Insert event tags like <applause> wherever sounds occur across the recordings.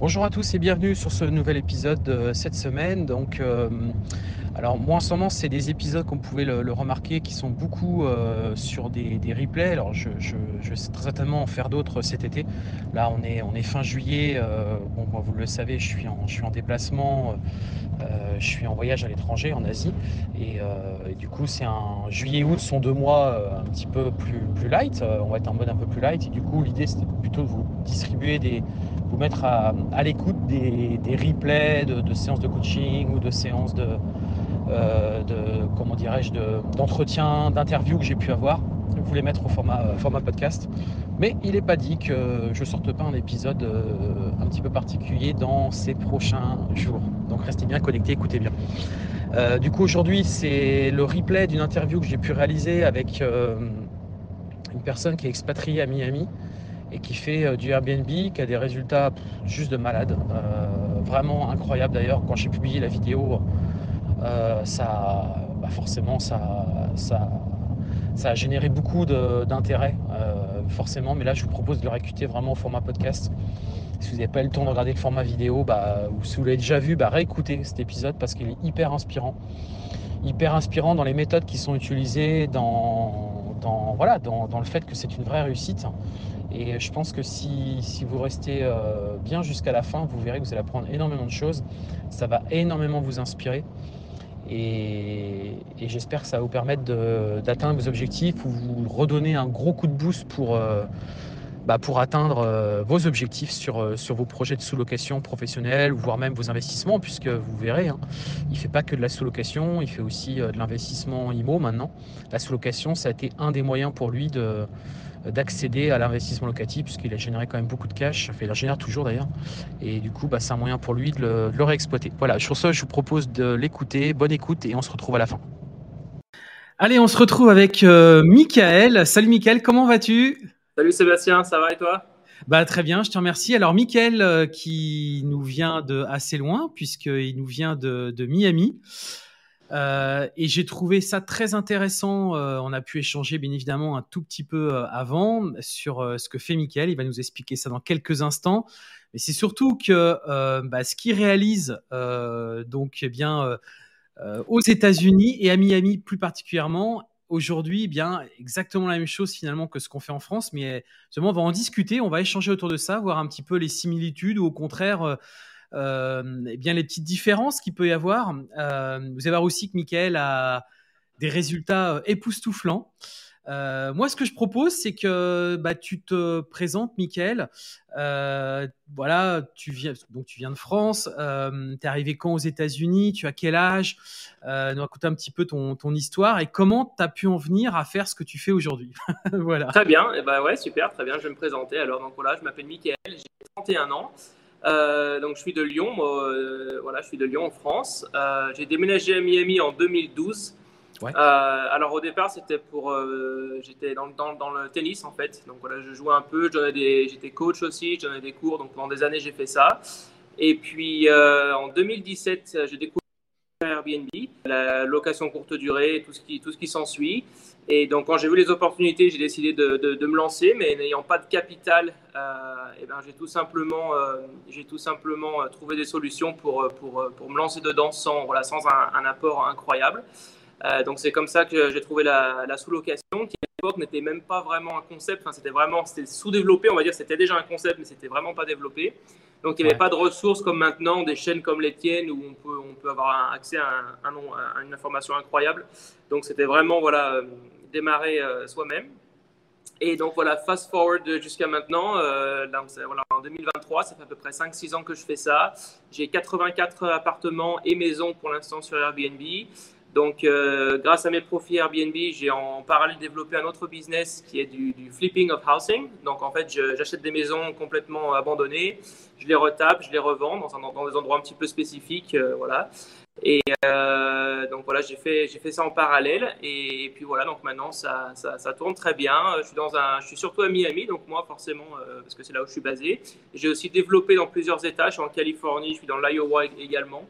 Bonjour à tous et bienvenue sur ce nouvel épisode de cette semaine. Donc, euh, alors moi en ce moment c'est des épisodes comme vous pouvez le, remarquer qui sont beaucoup euh, sur des, replays. Alors je, vais très certainement en faire d'autres cet été. Là on est, on est fin juillet. Euh, bon vous le savez je suis en, je suis en déplacement. je suis en voyage à l'étranger en Asie et, du coup c'est un juillet août sont deux mois un petit peu plus, plus light. on va être en mode un peu plus light et du coup l'idée c'était plutôt de vous distribuer des vous mettre à, l'écoute des, replays de, séances de coaching ou de séances de, euh, comment dirais-je, d'entretien, d'interview que j'ai pu avoir. Vous les mettre au format, euh, format podcast. Mais il n'est pas dit que je sorte pas un épisode euh, un petit peu particulier dans ces prochains jours. Donc restez bien connectés, écoutez bien. du coup aujourd'hui c'est le replay d'une interview que j'ai pu réaliser avec une personne qui est expatriée à Miami et qui fait euh, du Airbnb, qui a des résultats juste de malade. Euh, vraiment incroyable d'ailleurs. Quand j'ai publié la vidéo, euh, ça, bah, forcément, ça, ça, ça, a généré beaucoup d'intérêt, forcément. Mais là, je vous propose de le réécouter vraiment au format podcast. Si vous n'avez pas eu le temps de regarder le format vidéo, bah, ou si vous l'avez déjà vu, bah, réécoutez cet épisode parce qu'il est hyper inspirant. Hyper inspirant dans les méthodes qui sont utilisées, dans, dans voilà, dans, dans le fait que c'est une vraie réussite. Et je pense que si, vous restez euh, bien jusqu'à la fin, vous verrez que vous allez apprendre énormément de choses. Ça va énormément vous inspirer. Et, j'espère que ça va vous permettre d'atteindre vos objectifs ou vous redonner un gros coup de boost pour, euh, bah, pour atteindre euh, vos objectifs sur, sur vos projets de sous-location professionnelle, voire même vos investissements, puisque vous verrez, hein, il ne fait pas que de la sous-location, il fait aussi de l'investissement IMO maintenant. La sous-location, ça a été un des moyens pour lui de d'accéder à l'investissement locatif, puisqu'il a généré quand même beaucoup de cash, enfin, il en génère toujours d'ailleurs, et du coup bah, c'est un moyen pour lui de le, réexploiter. Voilà, sur ce je vous propose de l'écouter, bonne écoute, et on se retrouve à la fin. Allez, on se retrouve avec euh, Michael. Salut Michael, comment vas-tu? Salut Sébastien, ça va et toi? Bah, très bien, je te remercie. Alors, Michael, euh, qui nous vient de assez loin, puisqu'il nous vient de, de Miami. Euh, et j'ai trouvé ça très intéressant. Euh, on a pu échanger bien évidemment un tout petit peu euh, avant sur ce que fait Michael. Il va nous expliquer ça dans quelques instants. Mais c'est surtout que bah, ce qu'il réalise donc eh bien aux États-Unis et à Miami plus particulièrement aujourd'hui, eh bien exactement la même chose finalement que ce qu'on fait en France. Mais justement, on va en discuter, on va échanger autour de ça, voir un petit peu les similitudes ou au contraire eh bien les petites différences qu'il peut y avoir. Euh, vous allez voir aussi que Michael a des résultats euh, époustouflants. moi, ce que je propose, c'est que bah, tu te présentes, Michael. voilà, tu viens, donc tu viens de France. tu es arrivé quand aux États-Unis Tu as quel âge? Nous raconter un petit peu ton, histoire et comment tu as pu en venir à faire ce que tu fais aujourd'hui. <laughs> voilà. Très bien. Eh ben ouais, super, très bien. Je vais me présenter. Alors, donc voilà, je m'appelle Michael. J'ai 31 ans. Euh, donc je suis de Lyon, euh, voilà, je suis de Lyon en France. Euh, j'ai déménagé à Miami en 2012. alors au départ c'était pour, j'étais dans, dans, dans, le tennis en fait. Donc voilà, je jouais un peu, j'étais coach aussi, je donnais des cours. Donc pendant des années j'ai fait ça. Et puis en 2017 j'ai découvert Airbnb, la location courte durée, tout ce qui, tout ce qui s'ensuit. Et donc, quand j'ai vu les opportunités, j'ai décidé de, de, me lancer, mais n'ayant pas de capital, euh, eh ben, j'ai tout simplement, euh, j'ai tout simplement euh, trouvé des solutions pour, pour, pour, me lancer dedans sans, voilà, sans un, apport incroyable. donc, c'est comme ça que j'ai trouvé la, la sous-location, qui à l'époque n'était même pas vraiment un concept. Enfin, c'était vraiment sous-développé, on va dire. C'était déjà un concept, mais c'était vraiment pas développé. Donc il n'y avait pas de ressources comme maintenant, des chaînes comme les tiennes où on peut, on peut avoir accès à, un, à, une information incroyable. Donc c'était vraiment voilà, démarrer euh, soi-même. Et donc voilà, fast forward jusqu'à maintenant, euh, en 2023, ça fait à peu près 5-6 ans que je fais ça. J'ai 84 appartements et maisons pour l'instant sur Airbnb. Donc euh, grâce à mes profits Airbnb, j'ai en parallèle développé un autre business qui est du, flipping of housing. Donc en fait, j'achète des maisons complètement abandonnées, je les retape, je les revends dans, des endroits un petit peu spécifiques. Voilà. Et euh, donc voilà, j'ai fait, j'ai fait ça en parallèle. Et, puis voilà, donc maintenant ça, ça, tourne très bien. Je suis, dans un, je suis surtout à Miami, donc moi forcément, euh, parce que c'est là où je suis basé. J'ai aussi développé dans plusieurs États. Je suis en Californie, je suis dans l'Iowa également.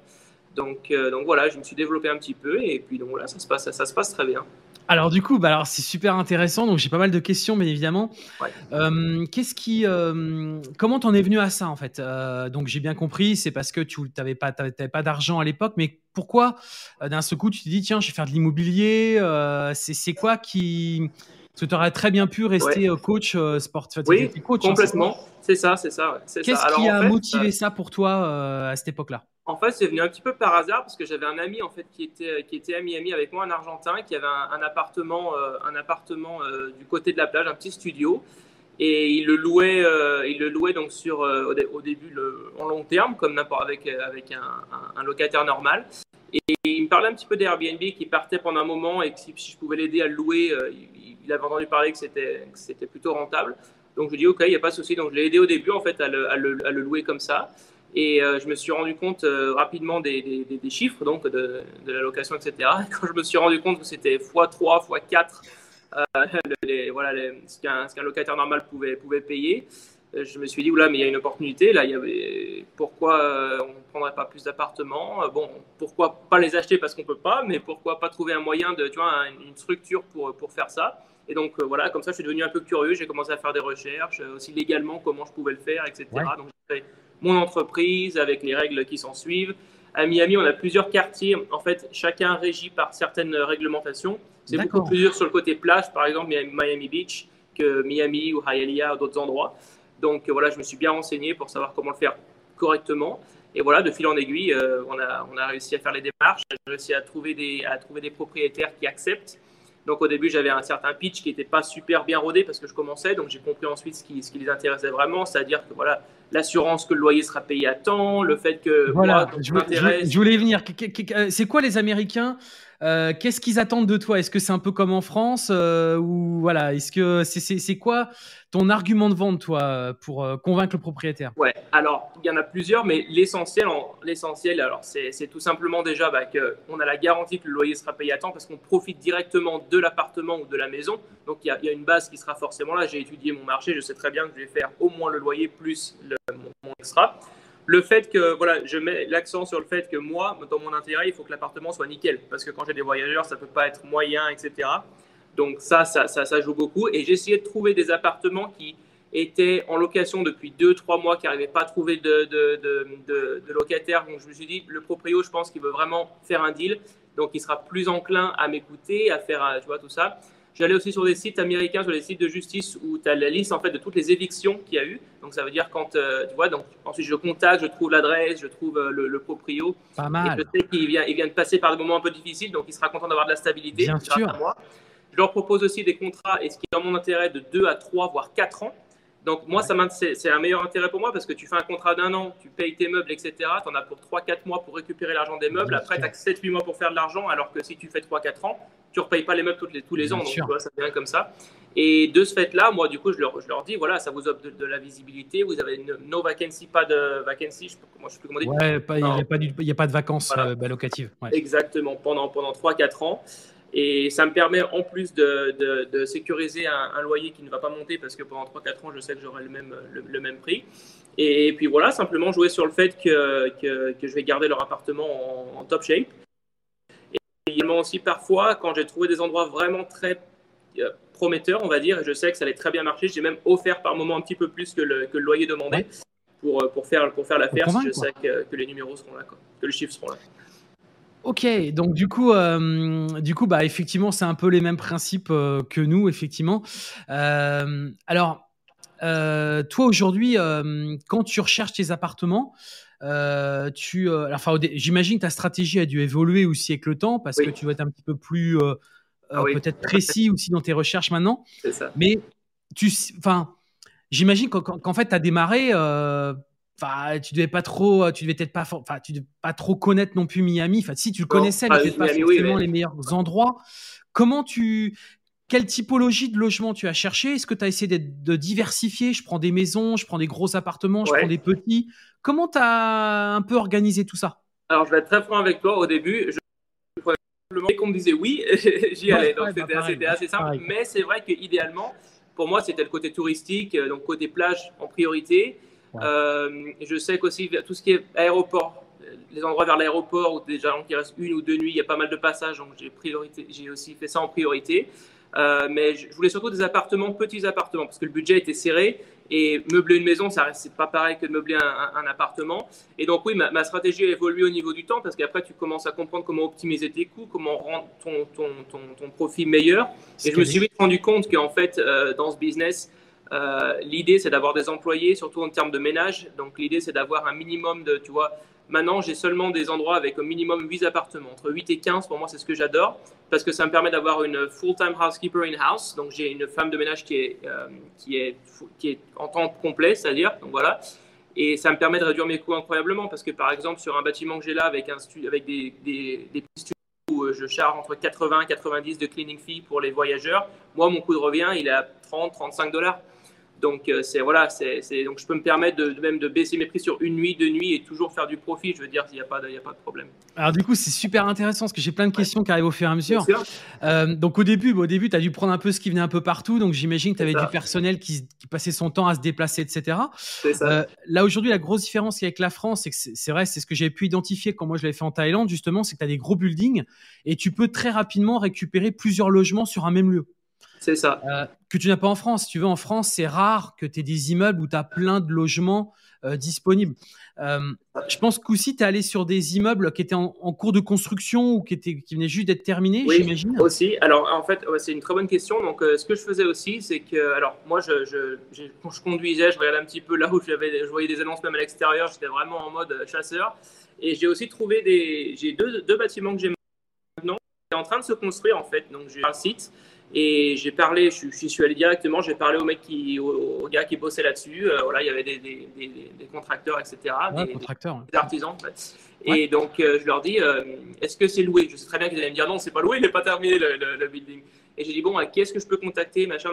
Donc, euh, donc voilà, je me suis développé un petit peu. Et puis donc voilà, ça se passe, ça se passe très bien. Alors du coup, bah alors c'est super intéressant. Donc j'ai pas mal de questions, bien évidemment. Euh, qu'est-ce qui, euh, comment t'en es venu à ça en fait euh, Donc j'ai bien compris, c'est parce que tu n'avais pas, pas d'argent à l'époque, mais pourquoi d'un seul coup tu te dis tiens, je vais faire de l'immobilier C'est quoi qui parce que tu aurais très bien pu rester coach sportif. Oui, coach, hein, complètement. c'est ça, c'est ça. Qu'est-ce qui a motivé ça pour toi à cette époque-là? En fait, c'est venu un petit peu par hasard parce que j'avais un ami en fait qui était qui était à Miami avec moi, un Argentin, qui avait un, appartement, un appartement euh, euh, du côté de la plage, un petit studio, et il le louait, euh, il le louait donc sur au, début le, en long terme, comme n'importe avec avec un, locataire normal. Et il me parlait un petit peu d'Airbnb qui partait pendant un moment et que si, je pouvais l'aider à le louer, il, avait entendu parler que c'était plutôt rentable. Donc je lui ai dit ok, il n'y a pas de souci. Donc je l'ai aidé au début en fait à le, louer comme ça. Et euh, je me suis rendu compte euh, rapidement des, chiffres, donc de, la location, etc. Et quand je me suis rendu compte que c'était x3, x4, euh, <laughs> les, voilà, ce qu'un locataire normal pouvait, payer, euh, je me suis dit, oula, mais il y a une opportunité. Là, il y avait, pourquoi on ne prendrait pas plus d'appartements? Bon, pourquoi pas les acheter parce qu'on ne peut pas, mais pourquoi pas trouver un moyen, de, tu vois, une structure pour, pour faire ça? Et donc voilà, comme ça, je suis devenu un peu curieux. J'ai commencé à faire des recherches, aussi légalement, comment je pouvais le faire, etc. Donc j'ai fait mon entreprise avec les règles qui s'en suivent. À Miami, on a plusieurs quartiers. En fait, chacun régi par certaines réglementations. C'est beaucoup plus dur sur le côté plage, par exemple, Miami Beach, que Miami ou Hialeah ou d'autres endroits. Donc voilà, je me suis bien renseigné pour savoir comment le faire correctement. Et voilà, de fil en aiguille, euh, on, a, on a réussi à faire les démarches, j'ai réussi à trouver, des, à trouver des propriétaires qui acceptent donc au début, j'avais un certain pitch qui n'était pas super bien rodé parce que je commençais. Donc j'ai compris ensuite ce qui, ce qui les intéressait vraiment, c'est-à-dire que voilà, l'assurance que le loyer sera payé à temps, le fait que voilà, je, je, voulais venir. C'est quoi les Américains euh, Qu'est-ce qu'ils attendent de toi? Est-ce que c'est un peu comme en France euh, ou voilà Est-ce que c'est quoi ton argument de vente, toi, pour euh, convaincre le propriétaire? Ouais, alors il y en a plusieurs, mais l'essentiel, l'essentiel, alors c'est tout simplement déjà bah, qu'on a la garantie que le loyer sera payé à temps parce qu'on profite directement de l'appartement ou de la maison. Donc il y, a une base qui sera forcément là. J'ai étudié mon marché, je sais très bien que je vais faire au moins le loyer plus mon, extra. Le fait que, voilà, je mets l'accent sur le fait que moi, dans mon intérêt, il faut que l'appartement soit nickel. Parce que quand j'ai des voyageurs, ça peut pas être moyen, etc. Donc ça, ça, ça, joue beaucoup. Et j'ai essayé de trouver des appartements qui étaient en location depuis 2-3 mois, qui n'arrivaient pas à trouver de, de, de, locataires. Donc je me suis dit, le proprio, je pense qu'il veut vraiment faire un deal. Donc il sera plus enclin à m'écouter, à faire, tu vois, tout ça. J'allais aussi sur des sites américains, sur des sites de justice où tu as la liste en fait de toutes les évictions qu'il y a eu. Donc ça veut dire quand euh, tu vois, donc ensuite je contacte, je trouve l'adresse, je trouve euh, le, proprio. Pas mal. Et je sais qu'il vient, il vient de passer par des moments un peu difficiles, donc il sera content d'avoir de la stabilité. Bien sûr. À moi. Je leur propose aussi des contrats, et ce qui est dans mon intérêt, de 2 à 3, voire 4 ans. Donc moi, ça c'est un meilleur intérêt pour moi parce que tu fais un contrat d'un an, tu payes tes meubles, etc. Tu en as pour 3-4 mois pour récupérer l'argent des meubles. Après, tu as 7-8 mois pour faire de l'argent, alors que si tu fais 3-4 ans, tu ne repayes pas les meubles tous les, tous les ans. Donc tu vois, ça devient comme ça. Et de ce fait-là, moi, du coup, je leur, je leur dis, voilà, ça vous offre de, la visibilité. Vous avez no vacancy, pas de vacancy. Je, moi, je sais plus comment dire. Ouais, il n'y a, pas de vacances euh, bah, locatives. Exactement, pendant, pendant 3-4 ans. Et ça me permet en plus de, de, sécuriser un, loyer qui ne va pas monter parce que pendant 3-4 ans, je sais que j'aurai le même, le, même prix. Et puis voilà, simplement jouer sur le fait que, que, que je vais garder leur appartement en, top shape. Et également aussi parfois, quand j'ai trouvé des endroits vraiment très euh, prometteurs, on va dire, et je sais que ça allait très bien marcher, j'ai même offert par moment un petit peu plus que le, que le loyer demandé pour, pour, faire, pour faire l'affaire si je sais que, que, les numéros seront là, que les chiffres seront là. Ok, donc du coup, euh, du coup, bah effectivement, c'est un peu les mêmes principes euh, que nous, effectivement. Euh, alors, toi aujourd'hui, quand tu recherches tes appartements, tu, enfin, j'imagine que ta stratégie a dû évoluer aussi avec le temps parce que tu vas être un petit peu plus ah peut-être précis aussi dans tes recherches maintenant. C'est ça. Mais tu, enfin, j'imagine qu'en fait, tu as démarré. Euh, enfin, tu devais pas trop, tu devais peut-être pas, enfin, tu devais pas trop connaître non plus Miami. Enfin, si tu le connaissais, mais peut-être pas forcément les meilleurs endroits. Comment tu, quelle typologie de logement tu as cherché? Est-ce que tu as essayé de diversifier? Je prends des maisons, je prends des gros appartements, je prends des petits. Comment tu as un peu organisé tout ça? Alors, je vais être très franc avec toi. Au début, je simplement qu'on me disait oui, <laughs> j'y allais. donc, bah, c'était assez, simple. Mais c'est vrai qu'idéalement, pour moi, c'était le côté touristique, euh, donc côté plage en priorité. Euh, je sais qu'aussi tout ce qui est aéroport, les endroits vers l'aéroport où déjà qui restent une ou deux nuits, il y a pas mal de passages, donc j'ai priorité, j'ai aussi fait ça en priorité. Euh, mais je voulais surtout des appartements, petits appartements, parce que le budget était serré. Et meubler une maison, ça c'est pas pareil que de meubler un, appartement. Et donc oui, ma, stratégie a évolué au niveau du temps, parce qu'après tu commences à comprendre comment optimiser tes coûts, comment rendre ton, ton, ton, ton profit meilleur. Et je me suis vite rendu compte qu'en fait, euh, dans ce business, euh, l'idée c'est d'avoir des employés, surtout en termes de ménage. Donc l'idée c'est d'avoir un minimum de, tu vois, Maintenant, j'ai seulement des endroits avec au minimum 8 appartements. Entre 8 et 15, pour moi, c'est ce que j'adore parce que ça me permet d'avoir une full-time housekeeper in-house. Donc, j'ai une femme de ménage qui est, euh, qui est, qui est en temps complet, c'est-à-dire, donc voilà. Et ça me permet de réduire mes coûts incroyablement parce que, par exemple, sur un bâtiment que j'ai là avec, un avec des, des, des studios où euh, je charge entre 80 et 90 de cleaning fee pour les voyageurs, moi, mon coût de revient, il est à 30, 35 dollars. Donc, euh, c'est voilà, c'est donc je peux me permettre de, même de baisser mes prix sur une nuit, deux nuits et toujours faire du profit. Je veux dire, il n'y a, pas de, a pas de problème. Alors, du coup, c'est super intéressant parce que j'ai plein de questions qui arrivent au fur et à mesure. Euh, donc, au début, au début, tu as dû prendre un peu ce qui venait un peu partout. Donc, j'imagine que tu avais du personnel qui, passait son temps à se déplacer, etc. Ça. Euh, là, aujourd'hui, la grosse différence avec la France, c'est que c'est vrai, c'est ce que j'ai pu identifier quand moi je l'avais fait en Thaïlande, justement, c'est que tu as des gros buildings et tu peux très rapidement récupérer plusieurs logements sur un même lieu. C'est ça. Euh, que tu n'as pas en France. tu veux, en France, c'est rare que tu aies des immeubles où tu as plein de logements euh, disponibles. Euh, je pense qu'aussi, tu es allé sur des immeubles qui étaient en, cours de construction ou qui, étaient, qui venaient juste d'être terminés, oui, j'imagine. Aussi. Alors, en fait, c'est une très bonne question. Donc, ce que je faisais aussi, c'est que, alors, moi, je, je, quand je conduisais, je regardais un petit peu là où je voyais des annonces même à l'extérieur. J'étais vraiment en mode chasseur. Et j'ai aussi trouvé des. J'ai deux, deux bâtiments que j'ai maintenant qui sont en train de se construire, en fait. Donc, j'ai un site. Et j'ai parlé, je, je, suis allé directement, j'ai parlé au mec qui, au, gars qui bossait là-dessus. Euh, voilà, il y avait des, des, des, contracteurs, etc. des, contracteurs, des, artisans. Et donc, euh, je leur dis, euh, est-ce que c'est loué? Je sais très bien qu'ils allaient me dire non, c'est pas loué, il n'est pas terminé le, le, building. Et j'ai dit, bon, qui est-ce que je peux contacter machin,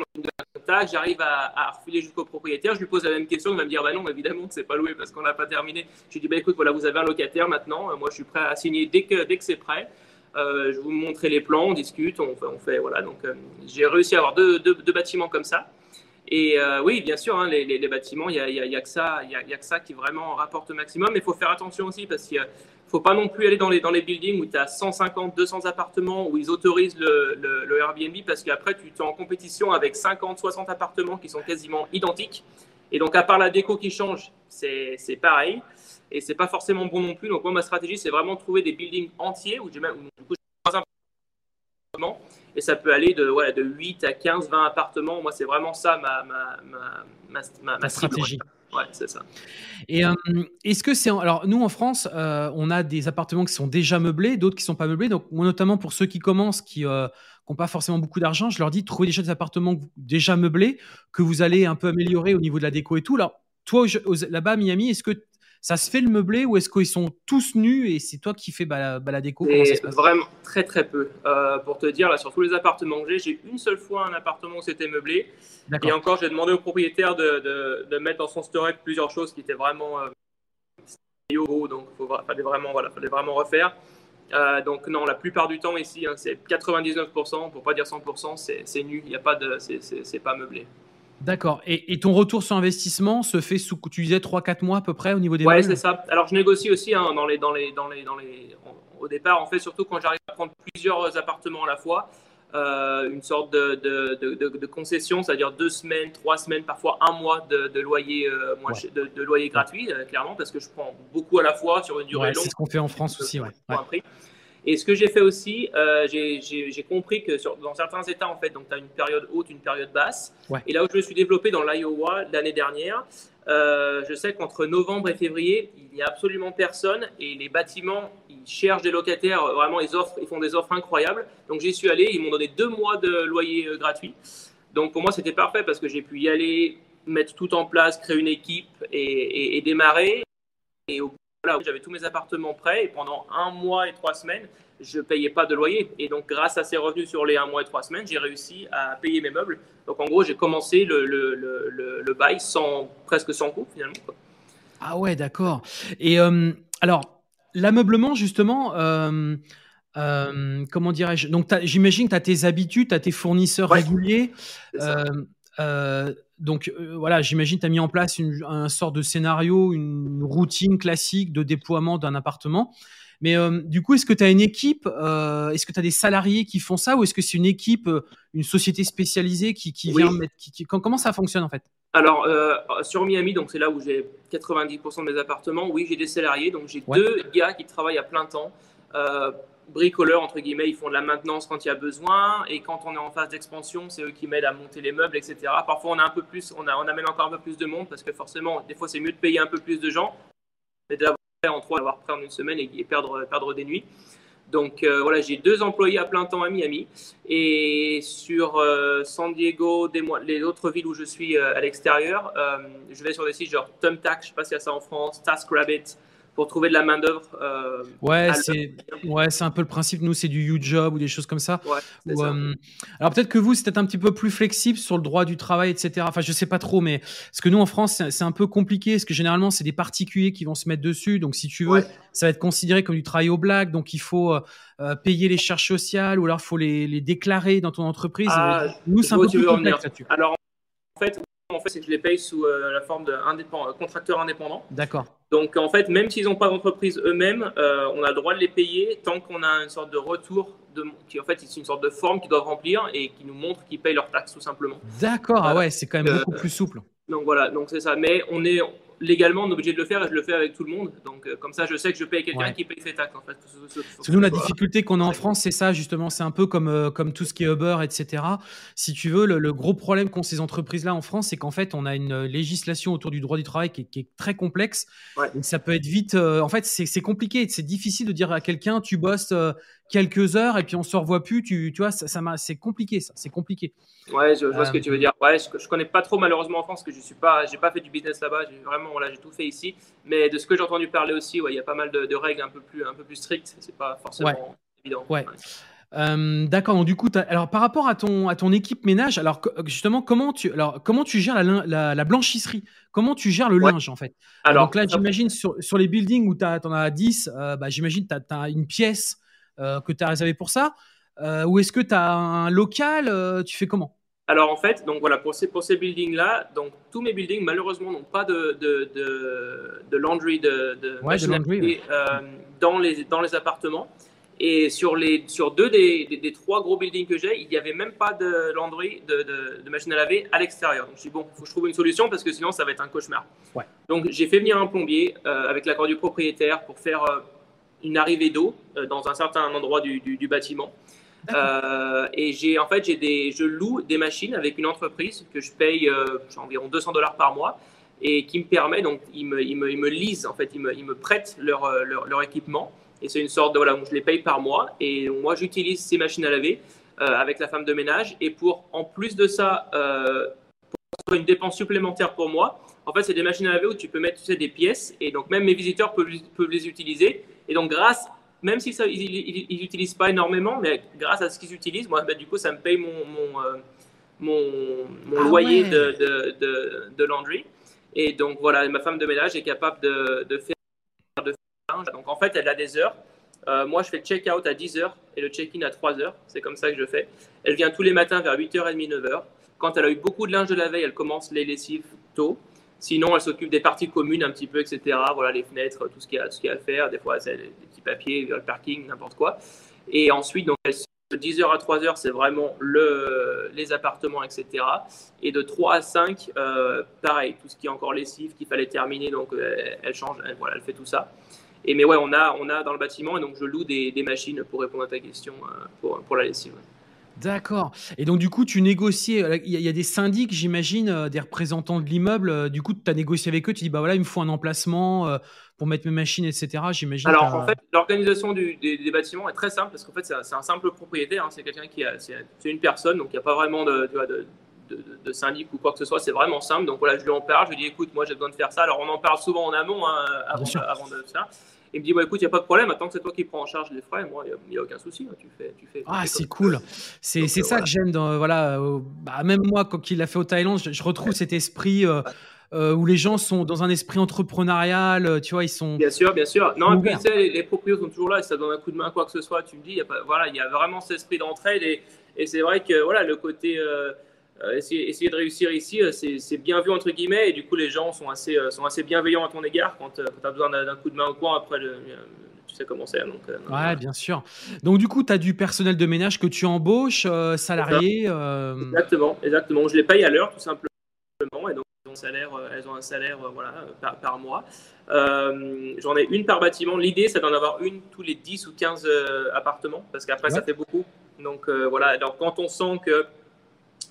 J'arrive à, à, refiler jusqu'au propriétaire, je lui pose la même question, il va me dire, bah non, évidemment que c'est pas loué parce qu'on n'a pas terminé. J'ai dit, bah écoute, voilà, vous avez un locataire maintenant, moi je suis prêt à signer dès que, dès que c'est prêt. Euh, je vous montrer les plans, on discute, on fait, voilà. Donc, euh, j'ai réussi à avoir deux, bâtiments comme ça. Et euh, oui, bien sûr, hein, les, bâtiments, il n'y a, a, que ça, a, que ça qui vraiment rapporte au maximum. Mais il faut faire attention aussi parce qu'il ne faut pas non plus aller dans les, buildings où tu as 150, 200 appartements où ils autorisent le Airbnb parce qu'après, tu es en compétition avec 50, 60 appartements qui sont quasiment identiques. Et donc, à part la déco qui change, c'est pareil et c'est pas forcément bon non plus. Donc moi ma stratégie c'est vraiment trouver des buildings entiers où j'ai même du coup et ça peut aller de voilà de 8 à 15 20 appartements. Moi c'est vraiment ça ma ma ma, ma, ma stratégie. Ouais, c'est ça. Et euh, est-ce que c'est alors nous en France, euh, on a des appartements qui sont déjà meublés, d'autres qui sont pas meublés. Donc moi notamment pour ceux qui commencent, qui n'ont euh, pas forcément beaucoup d'argent, je leur dis de trouver déjà des appartements déjà meublés que vous allez un peu améliorer au niveau de la déco et tout. Alors toi là-bas à Miami, est-ce que ça se fait le meublé ou est-ce qu'ils sont tous nus et c'est toi qui fais bah, la déco? Vraiment très très peu. Euh, pour te dire, là, sur tous les appartements que j'ai, j'ai une seule fois un appartement où c'était meublé. Et encore, j'ai demandé au propriétaire de, de, mettre dans son storage plusieurs choses qui étaient vraiment euh, donc il fallait vraiment, voilà, fallait vraiment refaire. Euh, donc non, la plupart du temps ici, hein, c'est 99%, pour pas dire 100%, c'est nu, il y a pas de, c'est pas meublé. D'accord. Et, ton retour sur investissement se fait sous, tu disais, 3-4 mois à peu près au niveau des Ouais, c'est ça. Alors, je négocie aussi hein, dans les, dans les, dans les, dans les, au départ, en fait, surtout quand j'arrive à prendre plusieurs appartements à la fois, euh, une sorte de, de, de, concession, c'est-à-dire deux semaines, trois semaines, parfois un mois de, loyer, euh, de, loyer gratuit, euh, clairement, parce que je prends beaucoup à la fois sur une durée longue. C'est ce qu'on fait en France aussi, ouais. Et ce que j'ai fait aussi, euh, j'ai compris que sur, dans certains États, en fait, donc tu as une période haute, une période basse. Et là où je me suis développé dans l'Iowa l'année dernière, euh, je sais qu'entre novembre et février, il n'y a absolument personne et les bâtiments, ils cherchent des locataires, vraiment, ils, offrent, ils font des offres incroyables. Donc j'y suis allé, ils m'ont donné deux mois de loyer euh, gratuit. Donc pour moi, c'était parfait parce que j'ai pu y aller, mettre tout en place, créer une équipe et, démarrer. Et au voilà, j'avais tous mes appartements prêts et pendant un mois et trois semaines, je payais pas de loyer. Et donc, grâce à ces revenus sur les un mois et trois semaines, j'ai réussi à payer mes meubles. Donc, en gros, j'ai commencé le, le, le, le, bail sans, presque sans coût finalement. Ah ouais, d'accord. Et euh, alors, l'ameublement, justement, euh, euh, comment dirais-je? Donc, j'imagine que tu as tes habitudes, tu as tes fournisseurs réguliers. Donc voilà, j'imagine tu as mis en place une, un sort de scénario, une routine classique de déploiement d'un appartement. Mais euh, du coup, est-ce que tu as une équipe euh, Est-ce que tu as des salariés qui font ça Ou est-ce que c'est une équipe, euh, une société spécialisée qui, vient mettre. comment ça fonctionne en fait? Alors, sur Miami, donc c'est là où j'ai 90% de mes appartements, oui, j'ai des salariés. Donc, j'ai deux gars qui travaillent à plein temps. Bricoleurs, entre guillemets, ils font de la maintenance quand il y a besoin. Et quand on est en phase d'expansion, c'est eux qui m'aident à monter les meubles, etc. Parfois, on a un peu plus, on, a, on amène encore un peu plus de monde parce que forcément, des fois, c'est mieux de payer un peu plus de gens. Mais en trois, avoir prendre une semaine et, perdre, perdre des nuits. Donc euh, voilà, j'ai deux employés à plein temps à Miami. Et sur euh, San Diego, des, les autres villes où je suis euh, à l'extérieur, je vais sur des sites genre Thumbtack, je sais pas s'il y a ça en France, TaskRabbit, pour trouver de la main-d'œuvre. Euh, ouais, c'est ouais, un peu le principe. Nous, c'est du U-Job ou des choses comme ça. Euh, alors peut-être que vous, c'est peut-être un petit peu plus flexible sur le droit du travail, etc. Enfin, je sais pas trop, mais parce que nous, en France, c'est un peu compliqué, parce que généralement, c'est des particuliers qui vont se mettre dessus. Donc, si tu veux, ça va être considéré comme du travail au black. Donc, il faut euh, payer les charges sociales ou alors faut les, les, déclarer dans ton entreprise. Ah, nous, c'est un peu plus complexe. Alors, en fait, en fait, c'est que je les paye sous euh, la forme de euh, contracteur indépendant. D'accord. Donc, en fait, même s'ils n'ont pas d'entreprise eux-mêmes, euh, on a le droit de les payer tant qu'on a une sorte de retour, de, qui en fait, c'est une sorte de forme qu'ils doivent remplir et qui nous montre qu'ils payent leurs taxes tout simplement. D'accord, ah ouais, c'est quand même beaucoup plus souple. Donc voilà, donc c'est ça. Mais on est, légalement, on est obligé de le faire et je le fais avec tout le monde. Donc, euh, comme ça, je sais que je paye quelqu'un qui paye ses taxes. En fait. nous, la difficulté qu'on a en France, c'est ça, justement. C'est un peu comme, euh, comme tout ce qui est Uber, etc. Si tu veux, le, gros problème qu'ont ces entreprises-là en France, c'est qu'en fait, on a une législation autour du droit du travail qui est, très complexe. Et ça peut être vite. Euh, en fait, c'est compliqué. C'est difficile de dire à quelqu'un, tu bosses quelques heures et puis on se revoit plus. Tu, tu vois, ça, ça c'est compliqué, ça. C'est compliqué. Ouais, je, vois ce que tu veux dire. Ouais, je, je, connais pas trop malheureusement en France, parce que je suis pas, j'ai pas fait du business là-bas. J'ai vraiment, voilà, j'ai tout fait ici. Mais de ce que j'ai entendu parler aussi, ouais, il y a pas mal de, règles un peu plus, un peu plus strictes. C'est pas forcément évident. Ouais. Euh, d'accord. Donc du coup, alors par rapport à ton à ton équipe ménage, alors justement, comment tu alors comment tu gères la, la, blanchisserie? Comment tu gères le linge en fait? Alors donc là, j'imagine sur, sur les buildings où tu en as 10, euh, bah, j'imagine tu as, une pièce euh, que tu as réservée pour ça. ou est-ce que tu as un local Tu fais comment? Alors en fait, donc voilà, pour ces, pour ces buildings-là, donc tous mes buildings malheureusement n'ont pas de, de, de, de, laundry, de, de, euh, dans, les, dans les appartements. Et sur, les, sur deux des, des, trois gros buildings que j'ai, il n'y avait même pas de laundry, de, de, machine à laver à l'extérieur. Donc je dis bon, il faut que je trouve une solution parce que sinon ça va être un cauchemar. Ouais. Donc j'ai fait venir un plombier euh, avec l'accord du propriétaire pour faire euh, une arrivée d'eau dans un certain endroit du, du, du bâtiment. Euh, et j'ai en fait j'ai des je loue des machines avec une entreprise que je paye euh, environ 200 dollars par mois et qui me permet donc ils me, ils me, ils me lisent en fait ils me, ils me prêtent leur, euh, leur, leur, équipement. Et c'est une sorte de voilà donc je les paye par mois et moi j'utilise ces machines à laver avec la femme de ménage. Et pour en plus de ça pour une dépense supplémentaire pour moi en fait c'est des machines à laver où tu peux mettre tu sais, des pièces. Et donc même mes visiteurs peuvent, peuvent les utiliser et donc grâce même si ça, ils n'utilisent pas énormément, mais grâce à ce qu'ils utilisent, moi, bah, du coup, ça me paye mon, mon, euh, mon, ah loyer de, de, de, laundry. Et donc, voilà, ma femme de ménage est capable de, de faire de linge. Donc, en fait, elle a des heures. Euh, moi, je fais le check-out à 10 heures et le check-in à 3 heures. C'est comme ça que je fais. Elle vient tous les matins vers 8h30, 9h. Quand elle a eu beaucoup de linge de la veille, elle commence les lessives tôt. Sinon, elle s'occupe des parties communes un petit peu, etc. Voilà, les fenêtres, tout ce qu'il y a, ce qu'il y a à faire. Des fois, c'est des petits papiers, le parking, n'importe quoi. Et ensuite, donc, de 10h à 3h, c'est vraiment le, les appartements, etc. Et de 3 à 5, euh, pareil, tout ce qui est encore lessive, qu'il fallait terminer, donc euh, elle change, elle, voilà, elle fait tout ça. Et mais ouais, on a, on a dans le bâtiment, et donc je loue des, machines pour répondre à ta question euh, pour la lessive. D'accord. Et donc, du coup, tu négocies. Euh, il y, a des syndics, j'imagine, euh, des représentants de l'immeuble. Euh, du coup, tu as négocié avec eux. Tu dis, bah voilà, il me faut un emplacement pour mettre mes machines, etc. J'imagine. Alors, en fait, l'organisation des, bâtiments est très simple parce qu'en fait, c'est un, simple propriétaire. Hein. c'est quelqu'un qui a. C'est une personne, donc il n'y a pas vraiment de, de, syndic ou quoi que ce soit, c'est vraiment simple. Donc voilà, je lui en parle, je lui dis écoute, moi j'ai besoin de faire ça. Alors on en parle souvent en amont hein, avant, avant, de ça. Il me dit, bah, écoute, il n'y a pas de problème, attends que c'est toi qui prends en charge les frais, moi, il n'y a, aucun souci, hein, tu fais. Tu fais ah, c'est cool. C'est euh, ça que j'aime. Voilà, bah, même moi, quand il l'a fait au Thaïlande, je, retrouve cet esprit. Euh, euh, où les gens sont dans un esprit entrepreneurial, tu vois, ils sont. Bien sûr, bien sûr. Non, et puis, tu sais, les, les, propriétaires sont toujours là, si ça donne un coup de main, quoi que ce soit, tu me dis, il y a pas, voilà, il y a vraiment cet esprit d'entraide et, et c'est vrai que, voilà, le côté. Euh, essayer, de réussir ici, euh, c'est bien vu entre guillemets, et du coup les gens sont assez, euh, sont assez bienveillants à ton égard quand, tu as besoin d'un coup de main au coin après tu sais comment c'est. Donc, ouais, bien sûr. Donc, du coup, tu as du personnel de ménage que tu embauches, salarié Exactement, exactement. Je les paye à l'heure, tout simplement. Et donc, elles ont un salaire, elles ont un salaire voilà, par, mois. J'en ai une par bâtiment. L'idée, c'est d'en avoir une tous les 10 ou 15 appartements, parce qu'après, ça fait beaucoup. Donc, voilà. Alors, quand on sent que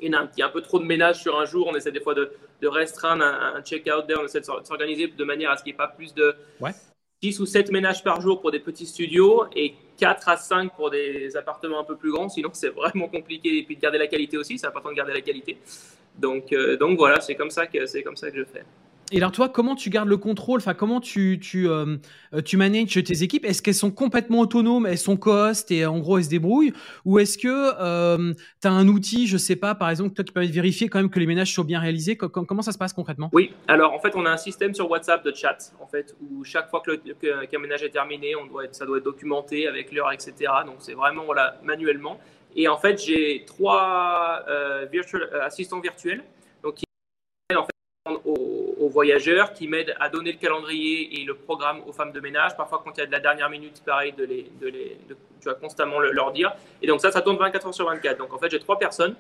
il y a un, peu trop de ménage sur un jour. On essaie des fois de, restreindre un, check-out On essaie de s'organiser de manière à ce qu'il n'y ait pas plus de 6 ou 7 ménages par jour pour des petits studios et 4 à 5 pour des appartements un peu plus grands. Sinon, <laughs> c'est vraiment compliqué. Et puis de garder la qualité aussi. C'est important de garder la qualité. Donc, euh, donc voilà, c'est comme, ça que, comme ça que je fais. Et alors toi, comment tu gardes le contrôle? Enfin, comment tu tu euh, tu manages tes équipes? Est-ce qu'elles sont complètement autonomes? Elles sont cost et en gros elles se débrouillent? Ou est-ce que euh, tu as un outil, je sais pas, par exemple, toi qui permet de vérifier quand même que les ménages sont bien réalisés? Comment ça se passe concrètement? Oui, alors en fait, on a un système sur WhatsApp de chat, en fait, où chaque fois que qu'un ménage est terminé, on doit ça doit être documenté avec l'heure, etc. Donc c'est vraiment voilà manuellement. Et en fait, j'ai trois euh, virtual, euh, assistants virtuels, donc qui en fait voyageurs, qui m'aident à donner le calendrier et le programme aux femmes de ménage. Parfois, quand il y a de la dernière minute, pareil, tu vas constamment leur dire. Et donc ça, ça tourne 24 heures sur 24. Donc en fait, j'ai trois personnes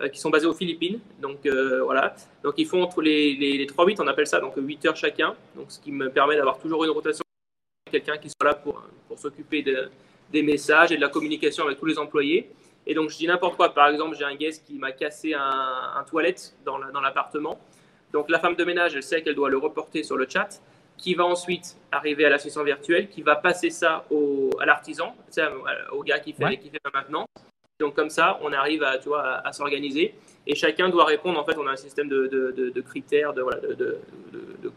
euh, qui sont basées aux Philippines. Donc euh, voilà. Donc ils font entre les, les, les 3-8, on appelle ça, donc 8 heures chacun. Donc ce qui me permet d'avoir toujours une rotation, quelqu'un qui soit là pour, pour s'occuper de, des messages et de la communication avec tous les employés. Et donc je dis n'importe quoi. Par exemple, j'ai un guest qui m'a cassé un toilette dans l'appartement. Donc la femme de ménage, elle sait qu'elle doit le reporter sur le chat, qui va ensuite arriver à l'assistant virtuel, qui va passer ça au, à l'artisan, au gars qui fait, qui fait maintenant. Donc comme ça, on arrive à, tu vois, à, s'organiser. Et chacun doit répondre. En fait, on a un système de, de, de, critères, de, voilà, de,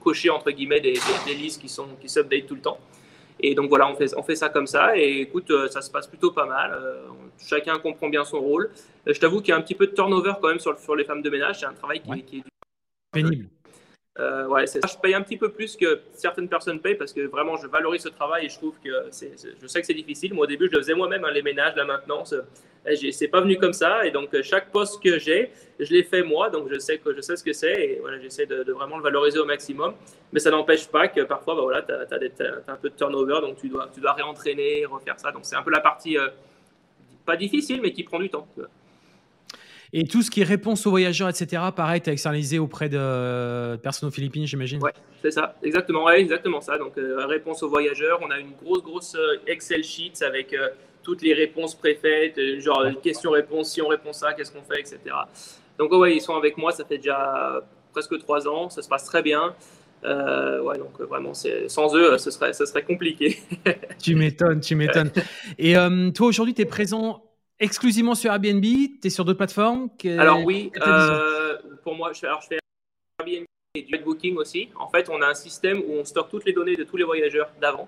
cocher entre guillemets des, des, listes qui sont qui s'update tout le temps. Et donc voilà, on fait, on fait ça comme ça. Et écoute, euh, ça se passe plutôt pas mal. Euh, chacun comprend bien son rôle. Euh, je t'avoue qu'il y a un petit peu de turnover quand même sur, sur les femmes de ménage. C'est un travail qui, qui est Euh, ouais, Je paye un petit peu plus que certaines personnes payent parce que vraiment, je valorise ce travail et je trouve que c'est, je sais que c'est difficile. Moi, au début, je le faisais moi-même, hein, les ménages, la maintenance. Euh, c'est pas venu comme ça. Et donc, euh, chaque poste que j'ai, je l'ai fait moi. Donc, je sais, que, je sais ce que c'est et voilà, j'essaie de, vraiment le valoriser au maximum. Mais ça n'empêche pas que parfois, bah, voilà, tu as, un peu de turnover. Donc, tu dois, tu dois réentraîner, refaire ça. Donc, c'est un peu la partie pas difficile, mais qui prend du temps. Et tout ce qui est réponse aux voyageurs, etc., pareil, tu as externalisé auprès de personnes aux Philippines, j'imagine Oui, c'est ça, exactement, ouais, exactement ça. Donc, euh, réponse aux voyageurs, on a une grosse, grosse euh, Excel sheet avec euh, toutes les réponses préfaites, genre question-réponse, si on répond ça, qu'est-ce qu'on fait, etc. Donc, ouais, ils sont avec moi, ça fait déjà presque trois ans, ça se passe très bien. ouais, donc vraiment, sans eux, ce serait, ce serait compliqué. tu m'étonnes, tu m'étonnes. <laughs> Et toi, aujourd'hui, tu es présent exclusivement sur Airbnb Tu es sur d'autres plateformes Alors oui, euh, pour moi, je fais, alors je fais Airbnb et du booking aussi. En fait, on a un système où on stocke toutes les données de tous les voyageurs d'avant.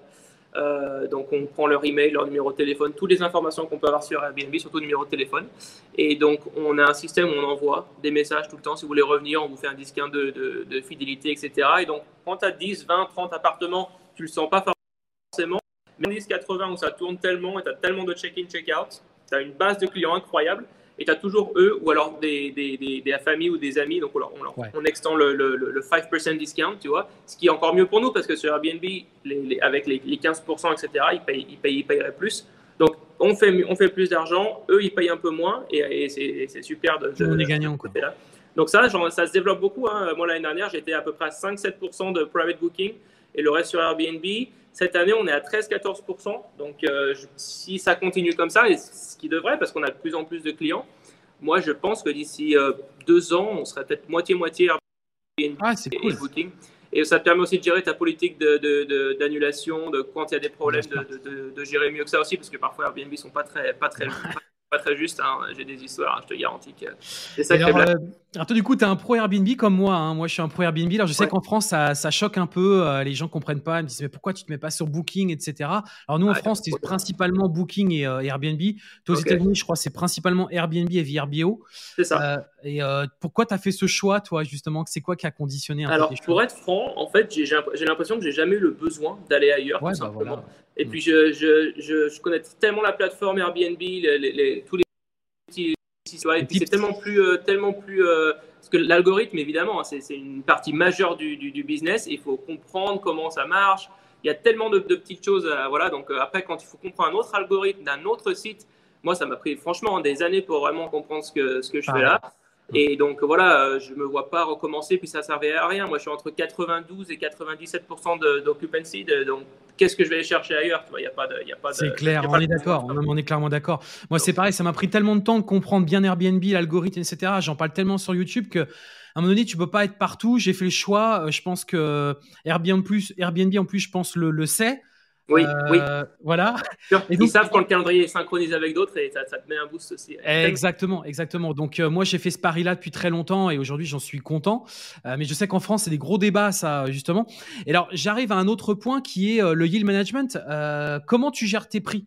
Euh, donc, on prend leur email, leur numéro de téléphone, toutes les informations qu'on peut avoir sur Airbnb, surtout le numéro de téléphone. Et donc, on a un système où on envoie des messages tout le temps. Si vous voulez revenir, on vous fait un discount de, de, fidélité, etc. Et donc, quand tu as 10, 20, 30 appartements, tu le sens pas forcément. Mais 10, 80 où ça tourne tellement et tu as tellement de check-in, check-out, tu as une base de clients incroyable et tu as toujours eux ou alors des, des, des, familles ou des amis. Donc, on, on, on extend le, le, le, 5% discount, tu vois, ce qui est encore mieux pour nous parce que sur Airbnb, les, avec les, 15%, etc., ils, payent, ils, payent, ils payeraient plus. Donc, on fait, on fait plus d'argent, eux, ils payent un peu moins et, c'est super de, on est gagnant. Côté là. Donc, ça, genre, ça se développe beaucoup. Hein. Moi, l'année dernière, j'étais à peu près à 5-7% de private booking et le reste sur Airbnb. Cette année, on est à 13-14%. Donc, euh, si ça continue comme ça, et ce qui devrait, parce qu'on a de plus en plus de clients, moi, je pense que d'ici euh, deux ans, on serait peut-être moitié-moitié Airbnb ah, et, cool. Booking. Et ça te permet aussi de gérer ta politique d'annulation, de, de, quand il y a des problèmes, de, gérer mieux que ça aussi, parce que parfois Airbnb ne sont pas très, pas très, <laughs> pas très juste. Hein. J'ai des histoires, je te garantis que c'est ça alors, euh, Alors toi, du coup, tu es un pro Airbnb comme moi. Hein. Moi, je suis un pro Airbnb. Alors, je sais qu'en France, ça, ça, choque un peu. Euh, les gens comprennent pas. Ils me disent, mais pourquoi tu te mets pas sur Booking, etc. Alors, nous, en France, c'est principalement Booking et euh, Airbnb. Toi, aux États-Unis, je crois, c'est principalement Airbnb et VRBO. C'est ça. Euh, et pourquoi tu as fait ce choix, toi, justement? C'est quoi qui a conditionné un Alors, pour être franc, en fait, j'ai l'impression que j'ai jamais eu le besoin d'aller ailleurs, tout bah simplement. Et mm. puis, je, je, je, connais tellement la plateforme Airbnb, les, tous les et puis c'est tellement plus, euh, tellement plus euh, parce que l'algorithme, évidemment, hein, c'est une partie majeure du, du, business. il faut comprendre comment ça marche. Il y a tellement de, petites choses. voilà. Donc euh, après, quand il faut comprendre un autre algorithme d'un autre site, moi, ça m'a pris franchement des années pour vraiment comprendre ce que, ce que je fais là. Et donc voilà, je me vois pas recommencer, puis ça servait à rien. Moi, je suis entre 92 et 97% d'occupancy. Donc, qu'est-ce que je vais aller chercher ailleurs Il y a pas de, y a pas C'est clair, on est d'accord. On, est clairement d'accord. Moi, c'est pareil. Ça m'a pris tellement de temps de comprendre bien Airbnb, l'algorithme, etc. J'en parle tellement sur YouTube que à un moment donné, tu peux pas être partout. J'ai fait le choix. Euh, je pense que Airbnb, plus, Airbnb en plus, je pense le, le sait. Oui, oui. Euh, voilà. Et Ils savent quand le calendrier est synchronisé avec d'autres et ça, te met un boost aussi. Exactement, exactement. Donc euh, moi j'ai fait ce pari-là depuis très longtemps et aujourd'hui j'en suis content. Euh, mais je sais qu'en France c'est des gros débats ça justement. Et alors j'arrive à un autre point qui est le yield management. comment tu gères tes prix?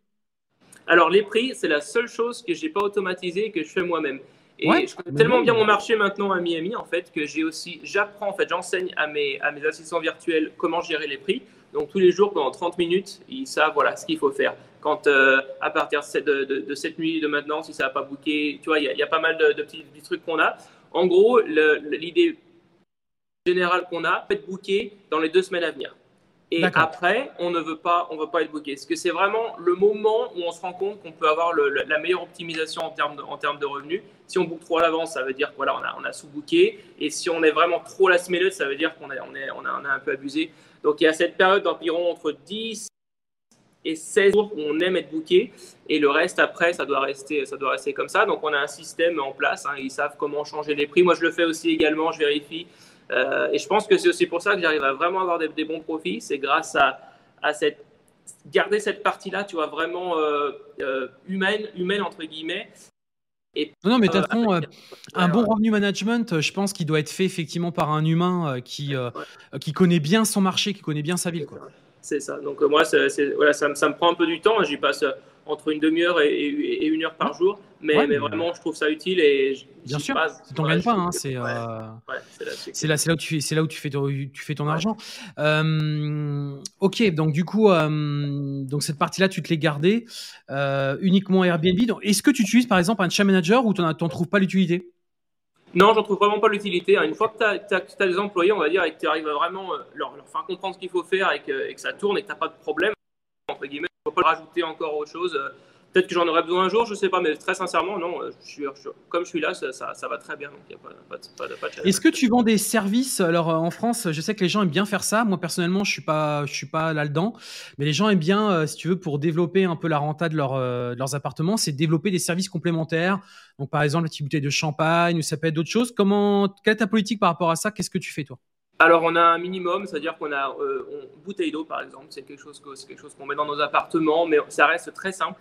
Alors les prix c'est la seule chose que j'ai pas automatisé et que je fais moi-même. Et je connais tellement bien mon marché maintenant à Miami en fait que j'ai aussi, j'apprends en fait, j'enseigne à mes, à mes assistants virtuels comment gérer les prix. Donc tous les jours, pendant 30 minutes, ils savent voilà, ce qu'il faut faire. Quand euh, à partir de, cette nuit, de maintenant, si ça n'a pas booké, tu vois, il y, a pas mal de, petits, trucs qu'on a. En gros, l'idée générale qu'on a, être booké dans les deux semaines à venir. Et après, on ne veut pas, on veut pas être booké. Parce que c'est vraiment le moment où on se rend compte qu'on peut avoir la meilleure optimisation en termes de, en termes de revenus? Si on book trop à l'avance, ça veut dire qu'on voilà, on a, on a sous-booké. Et si on est vraiment trop la semaine, ça veut dire qu'on est, on est, on a, on a un peu abusé. Donc il y a cette période d'environ entre 10 et 16 jours où on aime être booké. Et le reste après ça doit rester ça doit rester comme ça. Donc on a un système en place hein. ils savent comment changer les prix. Moi je le fais aussi également je vérifie. Euh, et je pense que c'est aussi pour ça que j'arrive à vraiment avoir des, bons profits. C'est grâce à, à cette garder cette partie là tu vois vraiment euh, euh, humaine humaine entre guillemets non, mais de toute façon, euh, un bon revenu management, euh, je pense qu'il doit être fait effectivement par un humain euh, qui, qui connaît bien son marché, qui connaît bien sa ville. C'est ça. Donc moi, voilà, ça, ça, me prend un peu du temps. J'y passe entre une demi-heure et, une heure par jour. Mais, mais, vraiment, je trouve ça utile et bien sûr. Hein, c'est euh... c'est là, là, où tu c'est là où tu fais ton, tu fais ton argent. Euh, ok, donc du coup, euh, donc cette partie-là, tu te l'es gardée euh, uniquement Airbnb. Est-ce que tu utilises par exemple un chat manager ou tu n'en trouves pas l'utilité? Non, j'en trouve vraiment pas l'utilité. Une fois que tu as, des employés, on va dire, et que tu arrives à vraiment leur, leur, faire comprendre ce qu'il faut faire et que, et que, ça tourne et que tu n'as pas de problème, entre guillemets, faut pas rajouter encore autre chose. Peut-être que j'en aurais besoin un jour, je ne sais pas, mais très sincèrement, non, je suis, comme je suis là, ça, va très bien. Est-ce que tu vends des services Alors en France, je sais que les gens aiment bien faire ça. Moi personnellement, je ne suis, pas, suis pas là-dedans. Mais les gens aiment bien, euh, si tu veux, pour développer un peu la renta euh, de leurs appartements, c'est développer des services complémentaires. Donc par exemple, la petite bouteille de champagne ou ça peut être d'autres choses. Comment, quelle est ta politique par rapport à ça? Qu'est-ce que tu fais toi? Alors, on a un minimum, c'est-à-dire qu'on a euh, bouteille d'eau, par exemple, c'est quelque chose qu'on met dans nos appartements, mais ça reste très simple.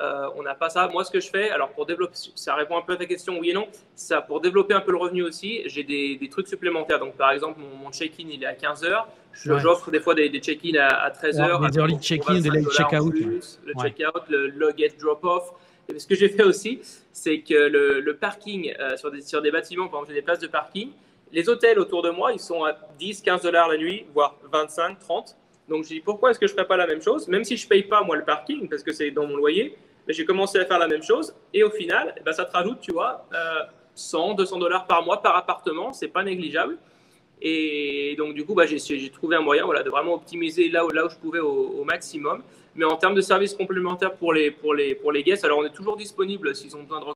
Euh, on n'a pas ça. Moi, ce que je fais, alors pour développer, ça répond un peu à ta question, oui et non. Ça, pour développer un peu le revenu aussi, j'ai des, trucs supplémentaires. Donc, par exemple, mon, check-in, il est à 15 heures. J'offre des fois des, check-in à, 13 heures. des early check-in, des late check-out. Le check-out, le log-get drop-off. Ce que j'ai fait aussi, c'est que le, parking euh, sur, des, sur des bâtiments, par exemple, j'ai des places de parking. Les hôtels autour de moi, ils sont à 10, 15 dollars la nuit, voire 25, 30. Donc, je dis pourquoi est-ce que je ne ferais pas la même chose, même si je ne paye pas moi le parking, parce que c'est dans mon loyer, mais j'ai commencé à faire la même chose. Et au final, eh ben, ça te rajoute, tu vois, 100, euh, 200 dollars par mois par appartement. C'est pas négligeable. Et donc, du coup, bah, j'ai trouvé un moyen de vraiment optimiser là où, je pouvais au, maximum. Mais en termes de services complémentaires pour les, pour, les, pour les guests, alors on est toujours disponible s'ils ont besoin de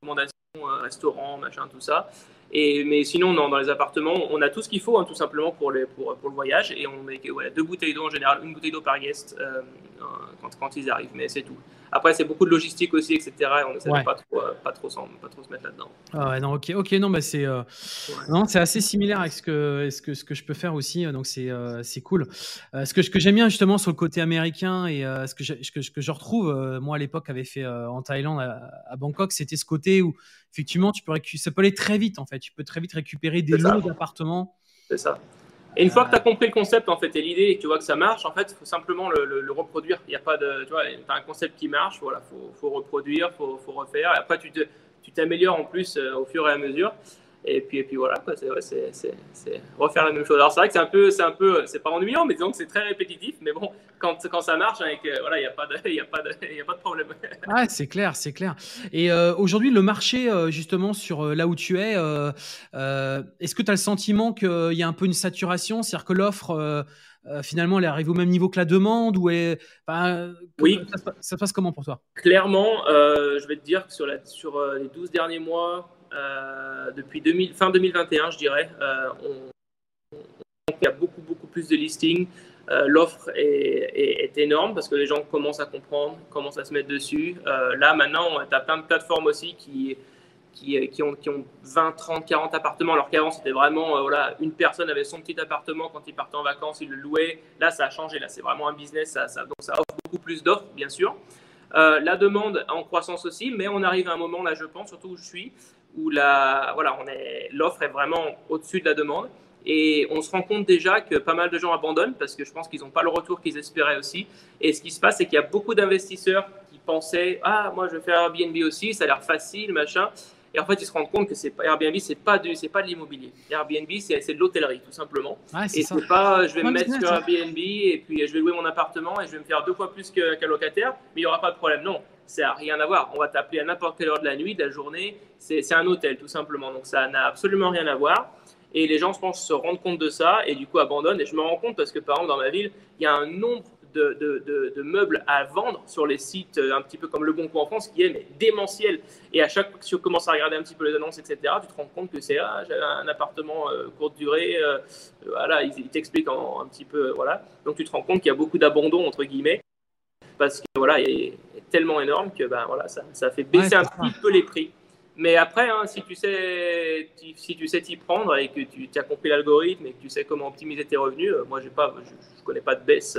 recommandations, euh, restaurants, machin, tout ça. Et, mais sinon, non, dans les appartements, on a tout ce qu'il faut, hein, tout simplement pour, le voyage. Et on met deux bouteilles d'eau en général, une bouteille d'eau par guest euh, quand, ils arrivent. Mais c'est tout. Après, c'est beaucoup de logistique aussi, etc. Et on essaie de pas trop, euh, pas trop, pas trop se mettre là-dedans. Ah ouais, non, ok, ok, non, bah c'est, euh, c'est assez similaire avec ce que, ce que, ce que je peux faire aussi, euh, donc c'est, c'est cool. ce que, ce que j'aime bien justement sur le côté américain et ce que, je, ce que, je retrouve, moi à l'époque avait fait en Thaïlande, à, Bangkok, c'était ce côté où effectivement, tu peux ça peut aller très vite en fait. Tu peux très vite récupérer des lots d'appartements. C'est ça. Et une fois que tu as compris le concept en fait et l'idée et que tu vois que ça marche, en fait, il faut simplement le, reproduire. Il n'y a pas de, tu vois, as un concept qui marche, voilà, faut, reproduire, faut, faut refaire. Et après, tu t'améliores en plus euh, au fur et à mesure. Et puis, et puis voilà, c'est refaire la même chose. Alors c'est vrai que c'est un peu, c'est un peu, c'est pas ennuyant, mais disons que c'est très répétitif. Mais bon, quand, quand ça marche, avec, hein, voilà, il n'y a, pas de, y a, pas de, <laughs> y a pas de problème. <laughs> Ah, c'est clair, c'est clair. Et euh, aujourd'hui, le marché, euh, justement, sur là où tu es, est-ce que tu as le sentiment qu'il y a un peu une saturation? C'est-à-dire que l'offre euh, finalement, elle arrive au même niveau que la demande ou est, Oui. Ça, se passe comment pour toi? Clairement, euh, je vais te dire que sur, la, sur euh, les 12 derniers mois, depuis 2000, fin 2021, je dirais, on, il y a beaucoup, beaucoup plus de listings. L'offre est, énorme parce que les gens commencent à comprendre, commencent à se mettre dessus. là, maintenant, tu as plein de plateformes aussi qui euh, qui, ont, qui, ont, 20, 30, 40 appartements, alors qu'avant c'était vraiment, euh, voilà, une personne avait son petit appartement quand il partait en vacances, il le louait. Là, ça a changé, là, c'est vraiment un business, donc ça offre beaucoup plus d'offres, bien sûr. Euh, la demande en croissance aussi, mais on arrive à un moment, là, je pense, surtout où je suis, où la, voilà, on est, l'offre est vraiment au-dessus de la demande. Et on se rend compte déjà que pas mal de gens abandonnent parce que je pense qu'ils n'ont pas le retour qu'ils espéraient aussi. Et ce qui se passe, c'est qu'il y a beaucoup d'investisseurs qui pensaient Ah, moi je vais faire Airbnb aussi, ça a l'air facile, machin. Et en fait, ils se rendent compte que c'est Airbnb, c'est pas du, c'est pas de l'immobilier. Airbnb, c'est de l'hôtellerie, tout simplement. et c'est pas, je vais me mettre sur Airbnb et puis je vais louer mon appartement et je vais me faire deux fois plus qu'un locataire, mais il n'y aura pas de problème. Non, ça n'a rien à voir. On va t'appeler à n'importe quelle heure de la nuit, de la journée. C'est un hôtel, tout simplement. Donc ça n'a absolument rien à voir. Et les gens, je pense, se rendent compte de ça et du coup abandonnent. Et je me rends compte parce que, par exemple, dans ma ville, il y a un nombre de, meubles à vendre sur les sites euh, un petit peu comme Le Bon Coin en France qui est mais, démentiel. Et à chaque fois que tu commences à regarder un petit peu les annonces, etc., tu te rends compte que c'est ah, un appartement euh, courte durée. Euh, voilà, ils, t'expliquent un petit peu. Voilà. Donc tu te rends compte qu'il y a beaucoup d'abandon, entre guillemets, parce que voilà, tellement énorme que ben, voilà, ça, ça fait baisser un petit peu les prix. Mais après, hein, si tu sais si tu sais t'y prendre et que tu as compris l'algorithme et que tu sais comment optimiser tes revenus, moi j'ai pas, je, ne connais pas de baisse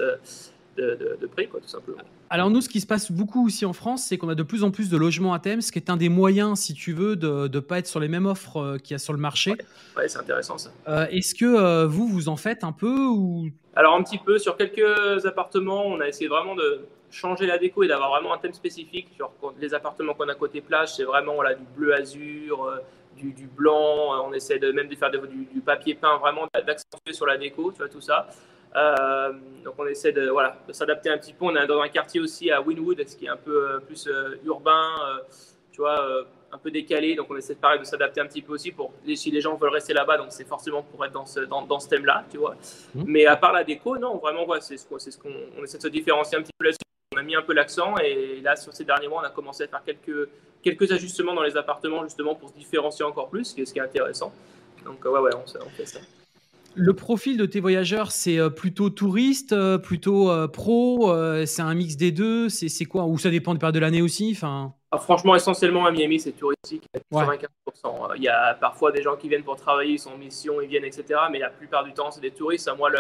de, prix, quoi, tout simplement. Alors nous, ce qui se passe beaucoup aussi en France, c'est qu'on a de plus en plus de logements à thème, ce qui est un des moyens, si tu veux, de ne pas être sur les mêmes offres euh, qu'il y a sur le marché. Ouais, c'est intéressant ça. Euh, est-ce que euh, vous, vous en faites un peu ou... Alors un petit peu, sur quelques appartements, on a essayé vraiment de changer la déco et d'avoir vraiment un thème spécifique. Sur les appartements qu'on a côté plage, c'est vraiment voilà, du bleu azur, du, blanc, on essaie de, même de faire du, du, papier peint, vraiment d'accentuer sur la déco, tu vois, tout ça. Euh, donc on essaie de, voilà, de s'adapter un petit peu. On est dans un quartier aussi à Winwood, ce qui est un peu euh, plus euh, urbain, tu vois, un peu décalé. Donc on essaie de, pareil, de s'adapter un petit peu aussi pour si les gens veulent rester là-bas. Donc c'est forcément pour être dans ce, dans, dans ce thème-là, tu vois. Mmh. Mais à part la déco, non, vraiment, ouais, c'est ce qu'on on essaie de se différencier un petit peu là-dessus. On a mis un peu l'accent et là, sur ces derniers mois, on a commencé à faire quelques, quelques ajustements dans les appartements justement pour se différencier encore plus, ce qui est, ce qui est intéressant. Donc ouais, ouais, on, on fait ça. Le profil de tes voyageurs, c'est euh, plutôt touriste, euh, plutôt euh, pro, c'est un mix des deux, c'est quoi? Ou ça dépend des périodes de l'année aussi enfin... Ah, franchement, essentiellement à Miami, c'est touristique, 95%. Il y a parfois des gens qui viennent pour travailler, ils sont en mission, ils viennent, etc. Mais la plupart du temps, c'est des touristes. Moi, le,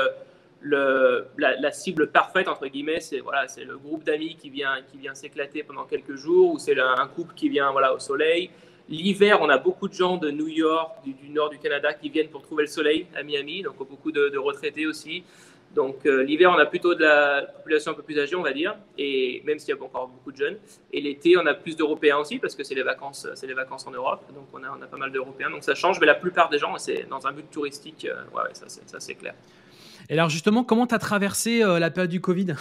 la, cible parfaite, entre guillemets, c'est voilà, le groupe d'amis qui vient, qui vient s'éclater pendant quelques jours, ou c'est un couple qui vient voilà, au soleil. L'hiver, on a beaucoup de gens de New York, du, nord du Canada, qui viennent pour trouver le soleil à Miami, donc beaucoup de, retraités aussi. Donc euh, l'hiver, on a plutôt de la population un peu plus âgée, on va dire, et même s'il y a encore beaucoup de jeunes. Et l'été, on a plus d'Européens aussi, parce que c'est les vacances, c'est les vacances en Europe, donc on a, on a pas mal d'Européens. Donc ça change, mais la plupart des gens, c'est dans un but touristique, euh, ouais, ça c'est clair. Et alors justement, comment tu as traversé euh, la période du Covid?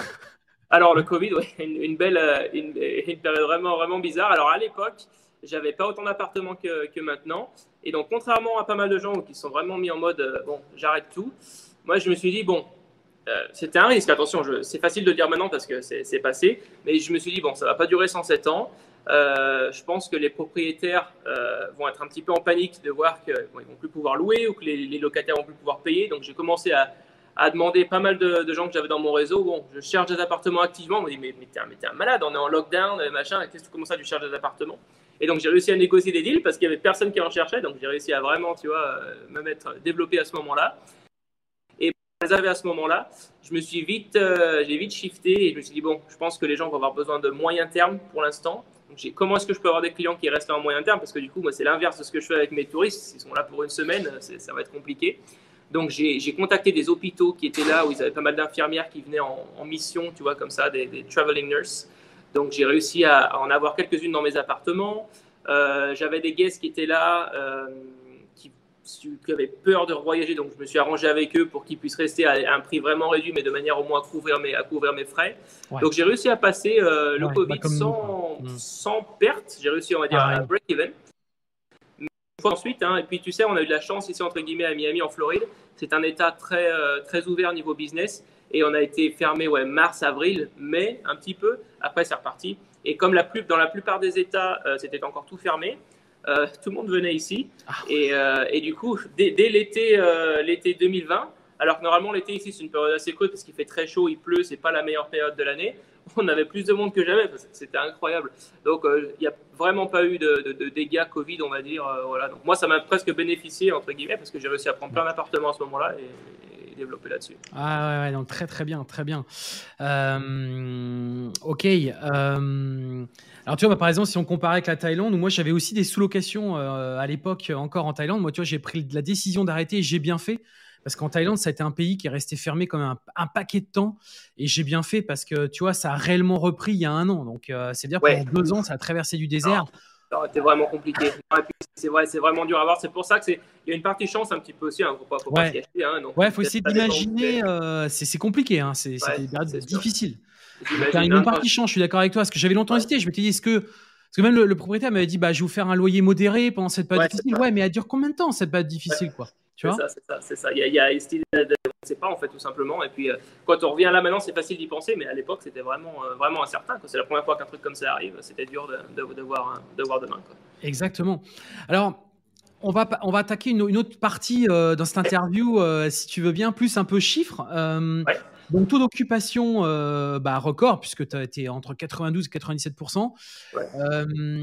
Alors le Covid, oui, une, belle, une, une, période vraiment, vraiment bizarre. Alors à l'époque, j'avais pas autant d'appartements que, maintenant. Et donc, contrairement à pas mal de gens qui sont vraiment mis en mode euh, bon, j'arrête tout, moi je me suis dit bon, euh, c'était un risque. Attention, c'est facile de dire maintenant parce que c'est passé, mais je me suis dit bon, ça va pas durer 107 ans. Euh, je pense que les propriétaires vont être un petit peu en panique de voir qu'ils bon, vont plus pouvoir louer ou que les, les locataires vont plus pouvoir payer. Donc, j'ai commencé à, à demander pas mal de, gens que j'avais dans mon réseau. Bon, je cherche des appartements activement. On me dit, mais, mais t'es un, malade, on est en lockdown, machin, qu'est-ce que tu commences à tu cherches des appartements? Et donc j'ai réussi à négocier des deals parce qu'il y avait personne qui en cherchait. Donc j'ai réussi à vraiment, tu vois, euh, me mettre développé à ce moment-là. Et réservé à ce moment-là, je me suis vite, euh, j'ai vite shifté et je me suis dit bon, je pense que les gens vont avoir besoin de moyen terme pour l'instant. comment est-ce que je peux avoir des clients qui restent en moyen terme? Parce que du coup, moi, c'est l'inverse de ce que je fais avec mes touristes. Ils sont là pour une semaine, ça va être compliqué. Donc, j'ai contacté des hôpitaux qui étaient là, où ils avaient pas mal d'infirmières qui venaient en, mission, tu vois, comme ça, des, traveling nurses. Donc, j'ai réussi à, en avoir quelques-unes dans mes appartements. Euh, j'avais des guests qui étaient là, euh, qui, qui, avaient peur de voyager. Donc, je me suis arrangé avec eux pour qu'ils puissent rester à, un prix vraiment réduit, mais de manière au moins à couvrir mes, à couvrir mes frais. Donc, j'ai réussi à passer euh, le Covid bah, sans, mm. sans, perte. J'ai réussi, on va dire, à break-even ensuite. Hein, et puis, tu sais, on a eu de la chance ici, entre guillemets, à Miami, en Floride. C'est un État très, euh, très ouvert niveau business. Et on a été fermé ouais, mars, avril, mai, un petit peu. Après, c'est reparti. Et comme la plus, dans la plupart des États, euh, c'était encore tout fermé, euh, tout le monde venait ici. Ah. Et, et, du coup, dès, dès l'été, l'été 2020, alors que normalement, l'été ici, c'est une période assez courte parce qu'il fait très chaud, il pleut, c'est pas la meilleure période de l'année. <laughs> On avait plus de monde que jamais, c'était incroyable. Donc, euh, il n'y a vraiment pas eu de, dégâts Covid, on va dire. Euh, voilà. Moi, ça m'a presque bénéficié, entre guillemets, parce que j'ai réussi à prendre plein d'appartements à ce moment-là et, développer là-dessus. Ah ouais, donc très très bien, très bien. Euh, ok. alors tu vois, bah, par exemple, si on compare avec la Thaïlande, moi j'avais aussi des sous-locations à l'époque encore en Thaïlande. Moi, tu vois, j'ai pris la décision d'arrêter et j'ai bien fait. Parce qu'en Thaïlande, ça a été un pays qui est resté fermé comme un, paquet de temps. Et j'ai bien fait parce que, tu vois, ça a réellement repris il y a un an. Donc, euh, c'est dire pendant deux ans, ça a traversé du désert. C'était vraiment compliqué. C'est vrai, c'est vraiment dur à voir. C'est pour ça que c'est. Il y a une partie chance un petit peu aussi. Hein. Faut pas, faut ouais. s'y Hein, ouais, faut essayer d'imaginer. Euh, c'est compliqué. Hein. C'est difficile. Il y a une partie chance. Je suis d'accord avec toi. Parce que j'avais longtemps hésité. Je me suis dit, est-ce que parce que même le, propriétaire m'avait dit, bah, je vais vous faire un loyer modéré pendant cette période difficile. Ouais, mais elle dure combien de temps cette période difficile, quoi c'est ça, c'est ça, c'est ça. Il y a, il y a ne pas en fait tout simplement. Et puis euh, quand on revient là maintenant, c'est facile d'y penser, mais à l'époque c'était vraiment, euh, vraiment incertain. C'est la première fois qu'un truc comme ça arrive, c'était dur de, de, de, voir, de voir demain. Quoi. Exactement. Alors. On va, on va attaquer une, une autre partie euh, dans cette interview, si tu veux bien, plus un peu chiffres. Ouais. Donc, taux d'occupation euh, bah, record, puisque tu as été entre 92 et 97 euh,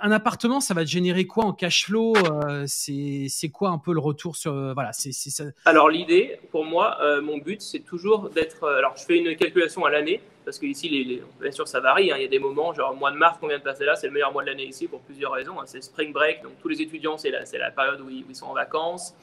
Un appartement, ça va te générer quoi en cash flow euh, C'est quoi un peu le retour sur. voilà, c'est ça. Alors, l'idée, pour moi, mon but, c'est toujours d'être. alors, je fais une calculation à l'année, parce que ici, les, bien sûr, ça varie. Hein. il y a des moments, genre, mois de mars qu'on vient de passer là, c'est le meilleur mois de l'année ici pour plusieurs raisons. Hein. c'est spring break, donc tous les étudiants, c'est la, la, période où ils sont en vacances.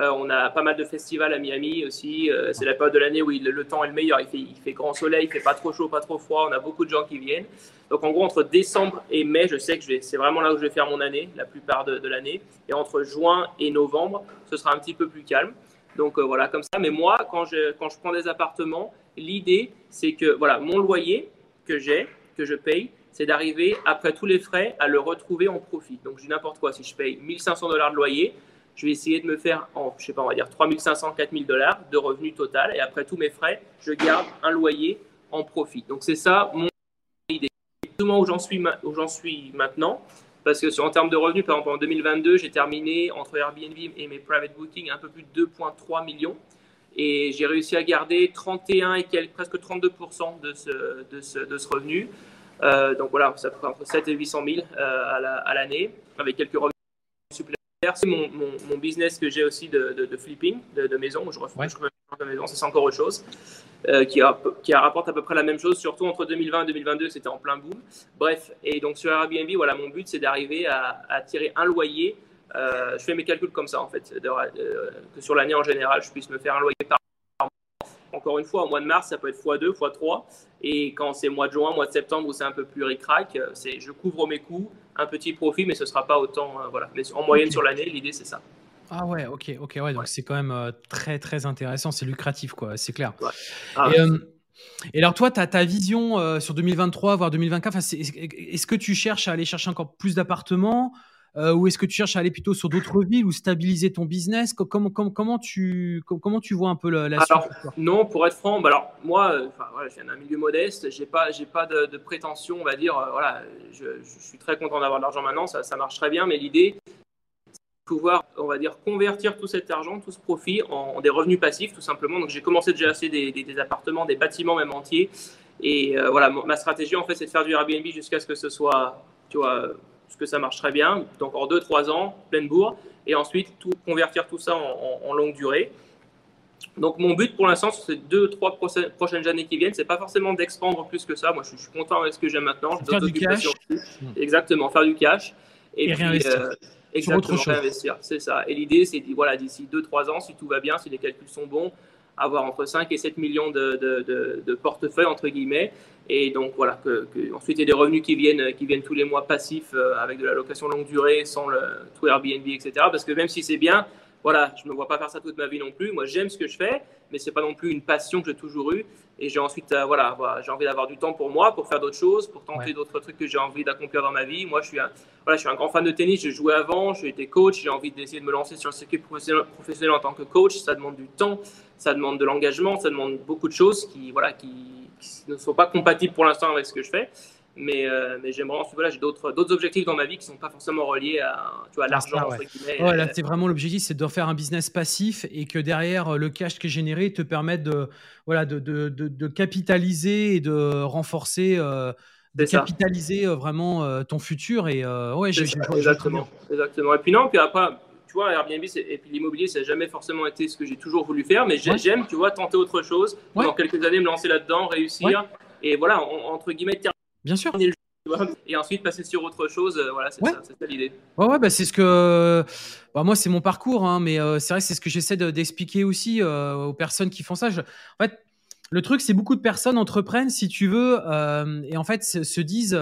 Euh, on a pas mal de festivals à Miami aussi. Euh, c'est la période de l'année où le temps est le meilleur. Il fait, grand soleil, il fait pas trop chaud, pas trop froid. On a beaucoup de gens qui viennent. Donc en gros, entre décembre et mai, je sais que c'est vraiment là où je vais faire mon année, la plupart de, l'année. Et entre juin et novembre, ce sera un petit peu plus calme. Donc euh, voilà, comme ça. Mais moi, quand je, quand je prends des appartements, l'idée, c'est que voilà, mon loyer que j'ai, que je paye, c'est d'arriver, après tous les frais, à le retrouver en profit. Donc je dis n'importe quoi. Si je paye 1500 dollars de loyer, je vais essayer de me faire, en, je sais pas, on va dire 3500, 4000 dollars de revenus total. Et après tous mes frais, je garde un loyer en profit. Donc c'est ça mon idée. Exactement où j'en suis, où j'en suis maintenant. Parce que en termes de revenus, par exemple, en 2022, j'ai terminé entre Airbnb et mes private bookings un peu plus de 2,3 millions. Et j'ai réussi à garder 31 et quelques, presque 32% de ce, de ce, de ce revenu. Euh, donc voilà, ça fait entre 7 et 800 000 euh, à l'année, avec quelques revenus c'est mon, mon, business que j'ai aussi de, de, flipping, de, de, maison, où je refais de maison, c'est encore autre chose, euh, qui, qui rapporte à peu près la même chose, surtout entre 2020 et 2022, c'était en plein boom. Bref, et donc sur Airbnb, voilà, mon but, c'est d'arriver à, à, tirer un loyer. Euh, je fais mes calculs comme ça, en fait, que sur l'année en général, je puisse me faire un loyer par encore une fois, au mois de mars, ça peut être x2, x3. Et quand c'est mois de juin, mois de septembre, où c'est un peu plus ric-rac, euh, je couvre mes coûts, un petit profit, mais ce ne sera pas autant. Euh, voilà. Mais en moyenne sur l'année, l'idée, c'est ça. Ah ouais, ok, ok, ouais, donc c'est quand même euh, très, très intéressant, c'est lucratif, quoi, c'est clair. Ah et, alors, toi, as ta vision sur 2023, voire 2024, est-ce que tu cherches à aller chercher encore plus d'appartements euh, ou est-ce que tu cherches à aller plutôt sur d'autres villes ou stabiliser ton business? Comment, comment, comment, tu, comment tu vois un peu la, la alors, Non, pour être franc, bah alors, moi, euh, enfin, voilà, je viens d'un milieu modeste, je n'ai pas, pas de, de, prétention, on va dire. Euh, voilà, je, je, suis très content d'avoir de l'argent maintenant, ça, ça, marche très bien, mais l'idée, c'est de pouvoir, on va dire, convertir tout cet argent, tout ce profit en, des revenus passifs, tout simplement. Donc, j'ai commencé déjà à acheter des, des, appartements, des bâtiments même entiers. Et voilà, ma stratégie, en fait, c'est de faire du Airbnb jusqu'à ce que ce soit, tu vois, parce que ça marche très bien. Donc en 2-3 ans, pleine bourre, et ensuite tout, convertir tout ça en, longue durée. Donc mon but pour l'instant sur ces deux, trois prochaines années qui viennent, c'est pas forcément d'expandre plus que ça. Moi, je, suis content avec ce que j'ai maintenant. Faire du cash. Exactement, faire du cash. Et, puis, réinvestir. Euh, exactement, réinvestir. C'est ça. Et l'idée, c'est voilà, d'ici deux, trois ans, si tout va bien, si les calculs sont bons, avoir entre 5 et 7 millions de, de, de, portefeuilles, entre guillemets. Et donc voilà, que, ensuite il y a des revenus qui viennent, qui viennent tous les mois passifs euh, avec de la location longue durée, sans le tout Airbnb, etc. Parce que même si c'est bien, voilà, je ne me vois pas faire ça toute ma vie non plus. Moi, j'aime ce que je fais, mais c'est pas non plus une passion que j'ai toujours eue. Et j'ai ensuite, euh, voilà, j'ai envie d'avoir du temps pour moi, pour faire d'autres choses, pour tenter d'autres trucs que j'ai envie d'accomplir dans ma vie. Moi, je suis un, voilà, je suis un grand fan de tennis. J'ai joué avant, j'ai été coach. J'ai envie d'essayer de me lancer sur le circuit professionnel, en tant que coach. Ça demande du temps, ça demande de l'engagement, ça demande beaucoup de choses qui, voilà, qui ne sont pas compatibles pour l'instant avec ce que je fais. Mais, euh, mais j'aimerais ensuite, voilà, j'ai d'autres, d'autres objectifs dans ma vie qui ne sont pas forcément reliés à, tu vois, l'argent. Ouais. ouais, là, c'est vraiment l'objectif, c'est de faire un business passif et que derrière, le cash qui est généré te permette de, voilà, de, de, de, capitaliser et de renforcer, euh, de capitaliser euh, vraiment ton futur. Et ouais, j'ai, exactement, exactement. Et puis non, puis après, tu vois, Airbnb et puis l'immobilier, ça n'a jamais forcément été ce que j'ai toujours voulu faire, mais j'aime, tu vois, tenter autre chose, dans quelques années me lancer là-dedans, réussir. Et voilà, entre guillemets, Bien sûr. Et ensuite passer sur autre chose, euh, voilà, c'est ça, l'idée. Ouais, ouais, bah, c'est ce que. Bah, moi, c'est mon parcours, hein, mais euh, c'est vrai, c'est ce que j'essaie d'expliquer aussi euh, aux personnes qui font ça. En fait, le truc, c'est beaucoup de personnes entreprennent, si tu veux, et en fait, se, disent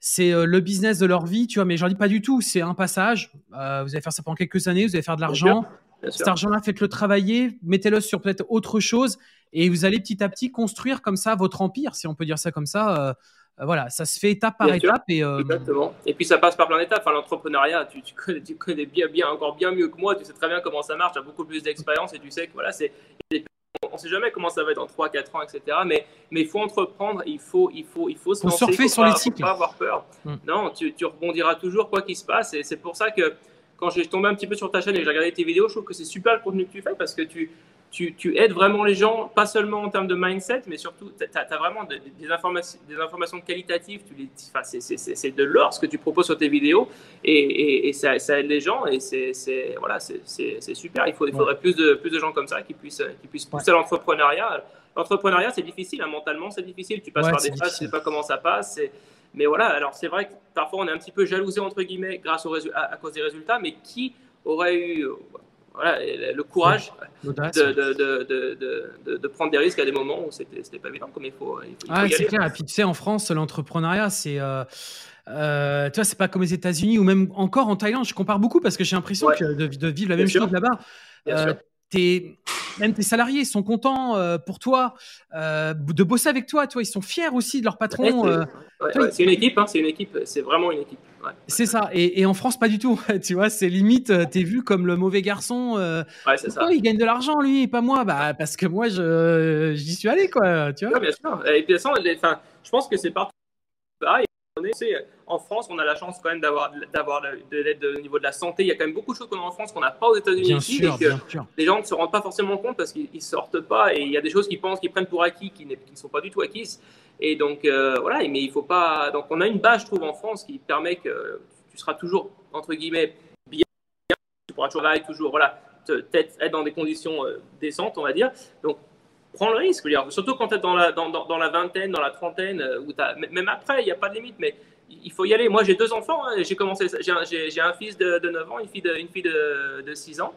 c'est le business de leur vie, tu vois, mais j'en dis pas du tout. C'est un passage. vous allez faire ça pendant quelques années, vous allez faire de l'argent. Cet argent-là, faites-le travailler, mettez-le sur peut-être autre chose, et vous allez petit à petit construire comme ça votre empire, si on peut dire ça comme ça. Euh, voilà, ça se fait étape par étape. Et, euh, Exactement. Et puis ça passe par plein d'étapes. Enfin, l'entrepreneuriat, tu, connais, bien, bien, encore bien mieux que moi. Tu sais très bien comment ça marche. Tu as beaucoup plus d'expérience et tu sais que voilà, c'est. On ne sait jamais comment ça va être en 3, 4 ans, etc. Mais, mais il faut entreprendre, il faut, il faut, il faut se lancer. surfer sur les cycles. pas avoir peur. Mm. Non, tu, tu, rebondiras toujours quoi qu'il se passe. Et c'est pour ça que quand j'ai tombé un petit peu sur ta chaîne et que j'ai regardé tes vidéos, je trouve que c'est super le contenu que tu fais parce que tu, tu, aides vraiment les gens, pas seulement en termes de mindset, mais surtout, tu as, vraiment des, informations, des informations qualitatives. c'est de l'or ce que tu proposes sur tes vidéos et, et, ça, aide les gens et c'est voilà, super. Il, faut, il faudrait plus de, plus de gens comme ça qui puissent, qui puissent pousser l'entrepreneuriat. L'entrepreneuriat, c'est difficile, hein, mentalement, c'est difficile. Tu passes par des phases, tu sais pas comment ça passe. Mais voilà, alors c'est vrai que parfois on est un petit peu jalousé, entre guillemets, grâce à cause des résultats, mais qui aurait eu voilà, le courage de, de, de, prendre des risques à des moments où c'était pas évident, comme il faut. Il faut, ah, c'est clair. Et puis tu sais, en France, l'entrepreneuriat, c'est. Euh, euh, tu vois, c'est pas comme les États-Unis ou même encore en Thaïlande. Je compare beaucoup parce que j'ai l'impression de, vivre la même chose là-bas. Euh, même tes salariés sont contents euh, pour toi euh, de bosser avec toi. Toi, ils sont fiers aussi de leur patron. Euh. c'est une équipe, hein, c'est une équipe, c'est vraiment une équipe. C'est ça. Et, en France, pas du tout. <laughs> tu vois, c'est limite, t'es vu comme le mauvais garçon. ouais, c'est ça. Il gagne de l'argent, lui, et pas moi? Bah, parce que moi, je, j'y suis allé, quoi. Tu vois. bien sûr. Et puis, je pense que c'est partout pareil en France, on a la chance quand même d'avoir de l'aide au niveau de la santé. Il y a quand même beaucoup de choses qu'on a en France qu'on n'a pas aux États-Unis ici. et que les gens ne se rendent pas forcément compte parce qu'ils ne sortent pas et il y a des choses qu'ils pensent qu'ils prennent pour acquis qui, ne sont pas du tout acquises. Et donc, euh, voilà, mais il faut pas. Donc, on a une base, je trouve, en France qui permet que tu seras toujours, entre guillemets, bien. Tu pourras toujours travailler, toujours, voilà, être dans des conditions euh, décentes, on va dire. Donc, prends le risque. Surtout quand tu es dans la, dans, dans, la vingtaine, dans la trentaine, euh, où as, même après, il n'y a pas de limite, mais il faut y aller. Moi, j'ai deux enfants. Hein, j'ai commencé, j'ai un, fils de, de, 9 ans, une fille de, une fille de, de 6 ans.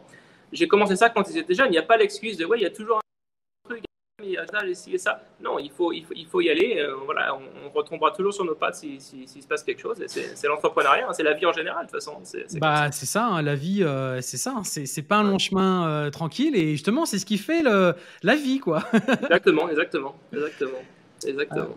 J'ai commencé ça quand ils étaient jeunes. Il n'y a pas l'excuse de, ouais, il y a toujours un truc, il y a ça, et ça. Non, il faut, il faut, il faut y aller. Euh, voilà, on, retombera toujours sur nos pattes s'il si, si, se passe quelque chose. C'est l'entrepreneuriat, hein, c'est la vie en général, de toute façon. C'est bah, ça, hein, la vie, euh, c'est ça. C'est pas un long chemin tranquille. Et justement, c'est ce qui fait le, la vie, quoi. exactement, exactement, exactement. Exactement.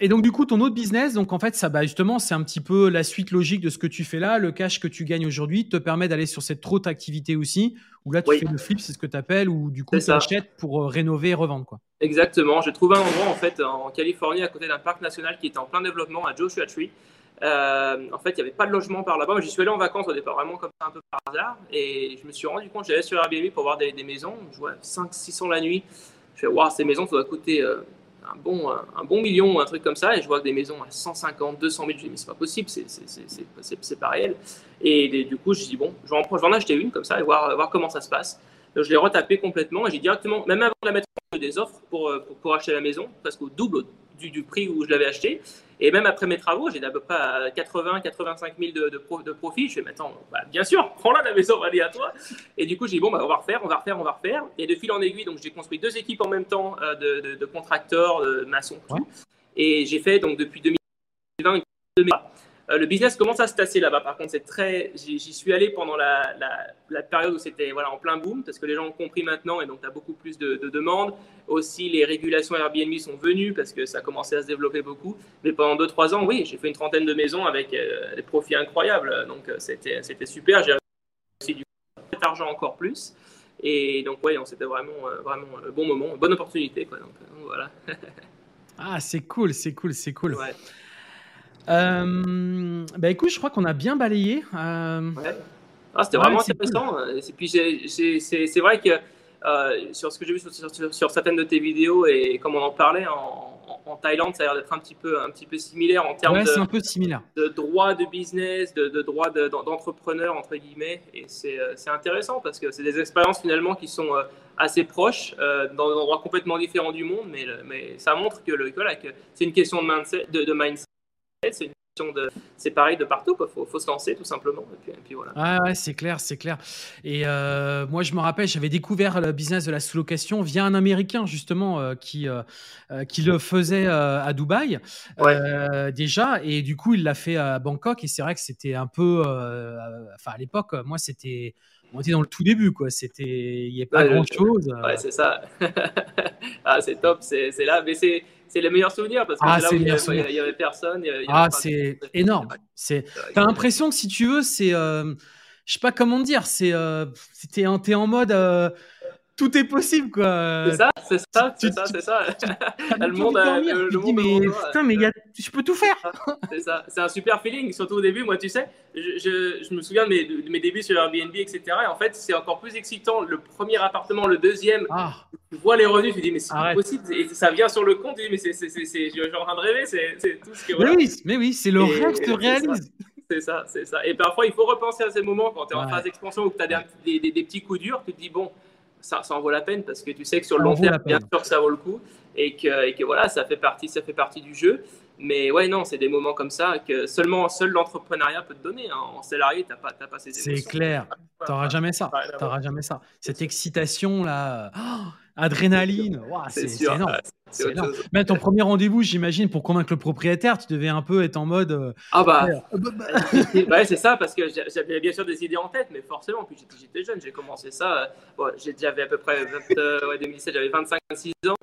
Et donc, du coup, ton autre business, donc en fait, ça, bah, justement, c'est un petit peu la suite logique de ce que tu fais là. Le cash que tu gagnes aujourd'hui te permet d'aller sur cette autre activité aussi, où là, tu fais le flip, c'est ce que tu appelles, ou du coup, tu achètes pour euh, rénover et revendre. Quoi. Exactement. J'ai trouvé un endroit, en fait, en Californie, à côté d'un parc national qui était en plein développement, à Joshua Tree. Euh, en fait, il n'y avait pas de logement par là-bas. J'y suis allé en vacances au départ, vraiment comme ça, un peu par hasard. Et je me suis rendu compte, j'allais sur Airbnb pour voir des, maisons. Je vois 500-600 la nuit. Je fais, waouh, ces maisons, ça doit coûter. Euh, un bon, un, bon million ou un truc comme ça, et je vois des maisons à 150, 200 000, je dis, mais c'est pas possible, c'est pas réel. Et, du coup, je dis, bon, je vais, en, acheter une comme ça et voir, voir comment ça se passe. je l'ai retapé complètement et j'ai directement, même avant de la mettre des offres pour, pour, pour acheter la maison, parce qu'au double du, du, prix où je l'avais acheté. Et même après mes travaux, j'ai à peu près 80, 85 000 de, de, de profit. Je fais, mais attends, bah, bien sûr, prends-la la maison, allez à toi. Et du coup, j'ai dit, bon, bah, on va refaire, on va refaire, on va refaire. Et de fil en aiguille, donc j'ai construit deux équipes en même temps euh, de, de, contracteurs, de maçons. Ouais. Et j'ai fait, donc depuis 2020, euh, le business commence à se tasser là-bas. Par contre, c'est très. J'y suis allé pendant la, la, la période où c'était voilà, en plein boom, parce que les gens ont compris maintenant et donc tu as beaucoup plus de, de, demandes. Aussi, les régulations Airbnb sont venues parce que ça a commencé à se développer beaucoup. Mais pendant 2-3 ans, oui, j'ai fait une trentaine de maisons avec euh, des profits incroyables. Donc, euh, c'était super. J'ai réussi du argent encore plus. Et donc, oui, c'était vraiment, vraiment un bon moment, une bonne opportunité. Quoi. Donc, donc voilà. <laughs> ah, c'est cool, c'est cool, c'est cool. Ouais. Euh, bah écoute, je crois qu'on a bien balayé. Euh... Ouais. Ah, C'était ouais, vraiment intéressant. Cool. Et puis c'est vrai que euh, sur ce que j'ai vu sur, sur, sur, certaines de tes vidéos et comme on en parlait en, en, en Thaïlande, ça a l'air d'être un petit peu un petit peu similaire en termes ouais, de, un peu similaire. de droit de business, de, de droit d'entrepreneur entre guillemets. Et c'est intéressant parce que c'est des expériences finalement qui sont assez proches euh, dans des endroits complètement différents du monde, mais, mais ça montre que, le, voilà, que c'est une question de mindset, de, de mindset c'est une question de c'est pareil de partout il faut, faut, se lancer tout simplement et puis, et puis voilà ah ouais, c'est clair c'est clair et euh, moi je me rappelle j'avais découvert le business de la sous-location via un américain justement euh, qui euh, qui le faisait à Dubaï ouais. déjà et du coup il l'a fait à Bangkok et c'est vrai que c'était un peu enfin à l'époque moi c'était on était dans le tout début, quoi. C'était, il n'y a pas ouais, grand chose. Ouais, c'est ça. <laughs> ah, c'est top, c'est là, mais c'est c'est les meilleurs souvenirs parce que ah, là où il n'y avait personne. Y avait ah, c'est énorme. C'est, t'as l'impression que si tu veux, c'est, euh, je sais pas comment dire, c'est, euh, t'es en, en mode. Tout est possible, quoi. C'est ça, c'est ça, c'est ça, c'est <laughs> ça. le monde, a, le, le monde dis, mais putain, mais y a, je peux tout faire. <laughs> c'est ça, c'est un super feeling, surtout au début. Moi, tu sais, je, je, je me souviens de mes, de mes, débuts sur Airbnb, etc. Et en fait, c'est encore plus excitant. Le premier appartement, le deuxième, ah. tu vois les revenus, tu dis, mais c'est possible. Et ça vient sur le compte, tu dis, mais c'est, c'est, c'est, je suis en train de rêver, c'est tout ce que. Voilà. Mais oui, mais oui, c'est le rêve que tu réalises. C'est ça, c'est ça. Et parfois, il faut repenser à ces moments quand tu es ouais. en phase d'expansion ou que tu as des, des, des, des petits coups durs, tu te dis, bon ça, ça, en vaut la peine parce que tu sais que sur le long terme, bien sûr que ça vaut le coup et que, et que, voilà, ça fait partie, ça fait partie du jeu. Mais ouais, non, c'est des moments comme ça que seulement seul l'entrepreneuriat peut te donner. Hein. En salarié, t'as pas, pas ces émotions. C'est clair. T'auras jamais ça. T'auras jamais ça. Cette excitation là. Oh adrénaline, wow, c'est énorme. Mais ton premier rendez-vous, j'imagine, pour convaincre le propriétaire, tu devais un peu être en mode. Euh, ah bah. ouais, <laughs> <laughs> c'est ça, parce que j'avais bien sûr des idées en tête, mais forcément, puis j'étais jeune, j'ai commencé ça. Bon, j'avais à peu près 20, euh, ouais, 2017, j'avais 25-6 ans.